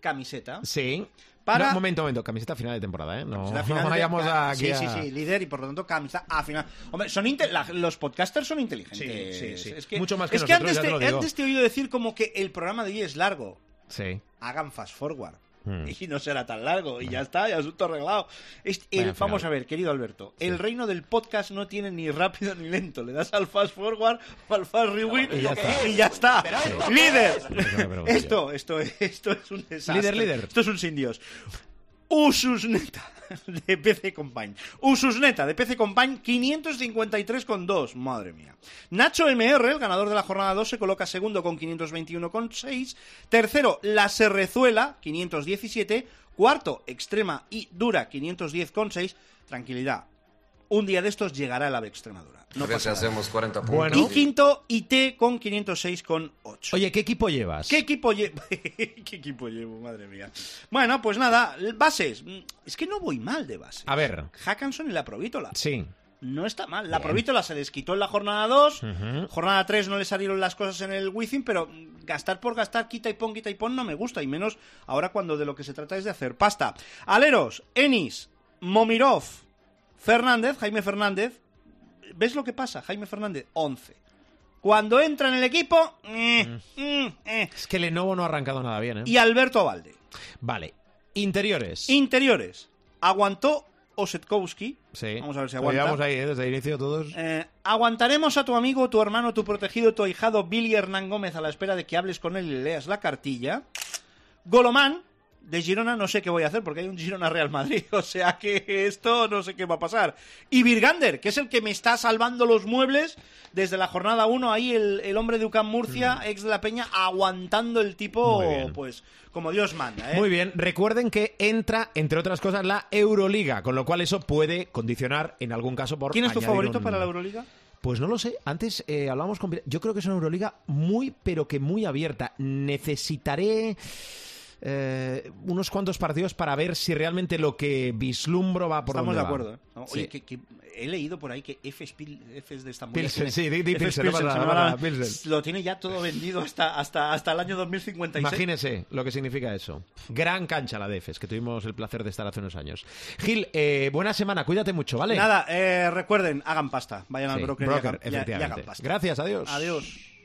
camiseta. Sí. Para- No, momento, momento. Camiseta final de temporada, ¿eh? No, no final de- vayamos a. Sí, sí, sí, líder y por lo tanto camiseta a final. Hombre, son inte- la- los podcasters son inteligentes. Sí, sí, sí. Es que, Mucho más que es que antes, te, antes te he oído decir como que el programa de hoy es largo. Sí. Hagan fast forward. Hmm. Y no será tan largo. Y ya está, ya asunto arreglado. Este- el- vamos a ver, querido Alberto. El reino del podcast no tiene ni rápido ni lento. Le das al fast forward o al fast rewind Y ya está. y ya está. Líder. Pregunto Esto, esto, esto es un desastre. Líder, líder. Esto es un sin Dios. Ususneta de PC Company. Ususneta de PC Company 553,2. Madre mía. Nacho MR, el ganador de la jornada 2, se coloca segundo con 521,6. Tercero, La Serrezuela, 517. Cuarto, Extrema y Dura, 510,6. Tranquilidad. Un día de estos llegará el AVE Extremadura. No pasa si nada. hacemos 40 puntos. Bueno. Y quinto, IT con 506,8. Oye, ¿qué equipo llevas? ¿Qué equipo llevo? ¿Qué equipo llevo? Madre mía. Bueno, pues nada, bases. Mm, Es que no voy mal de base. A ver. Hackanson y la Provítola. Sí. No está mal. La Bien. Provítola se desquitó en la jornada 2. Ujú. Jornada 3 no le salieron las cosas en el Wizzing, pero gastar por gastar, quita y pon, quita y pon, no me gusta. Y menos ahora cuando de lo que se trata es de hacer pasta. Aleros, Enis, Momirov, Fernández, Jaime Fernández. ¿Ves lo que pasa? Jaime Fernández, 11. Cuando entra en el equipo... eh, mm, eh. Es que Lenovo no ha arrancado nada bien, ¿eh? Y Alberto Valde. Vale. Interiores. Interiores. Aguantó Osetkowski. sí. Vamos a ver si Lo aguanta. llevamos ahí, ¿eh? Desde el inicio todos. Eh, aguantaremos a tu amigo, tu hermano, tu protegido, tu ahijado Billy Hernán Gómez a la espera de que hables con él y le leas la cartilla. Golomán, de Girona no sé qué voy a hacer porque hay un Girona Real Madrid. O sea que esto no sé qué va a pasar. Y Virgander, que es el que me está salvando los muebles desde la jornada 1. Ahí el, hombre de UCAM Murcia, ex de la Peña, aguantando el tipo, pues como Dios manda. ¿eh? Muy bien. Recuerden que entra, entre otras cosas, la Euroliga, con lo cual eso puede condicionar en algún caso por. ¿Quién es tu favorito para la Euroliga? Pues no lo sé. Antes eh, hablábamos con. Yo creo que es una Euroliga muy, pero que muy abierta. Necesitaré eh, unos cuantos partidos para ver si realmente lo que vislumbro va por Estamos de acuerdo. ¿eh? Oye, que, he leído por ahí que F es de Estambul. Pilsen, sí, di, lo tiene ya todo vendido hasta, hasta, hasta el año 2056. Imagínese lo que significa eso. Gran cancha la de Efes, que tuvimos el placer de estar hace unos años. Gil, eh, buena semana, cuídate mucho, ¿vale? Nada, eh, recuerden, hagan pasta. Vayan al broker, y hagan pasta. Gracias, adiós. Adiós.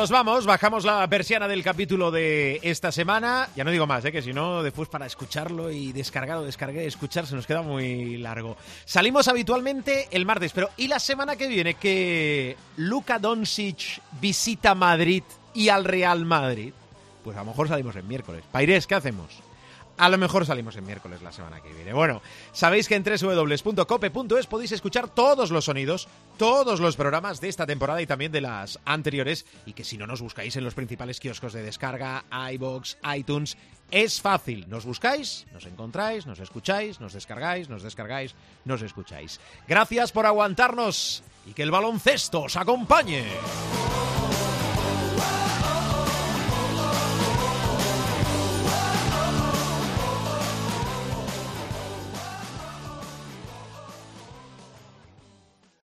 Nos vamos, bajamos la persiana del capítulo de esta semana. Ya no digo más, ¿eh? que si no, después para escucharlo y descargarlo, descargué, escuchar, se nos queda muy largo. Salimos habitualmente el martes, pero ¿y la semana que viene que Luka Doncic visita Madrid y al Real Madrid? Pues a lo mejor salimos el miércoles. Pairés, ¿qué hacemos? A lo mejor salimos el miércoles la semana que viene. Bueno, sabéis que en www.cope.es podéis escuchar todos los sonidos, todos los programas de esta temporada y también de las anteriores. Y que si no nos buscáis en los principales kioscos de descarga, iBox, iTunes, es fácil. Nos buscáis, nos encontráis, nos escucháis, nos descargáis, nos descargáis, nos escucháis. Gracias por aguantarnos y que el baloncesto os acompañe.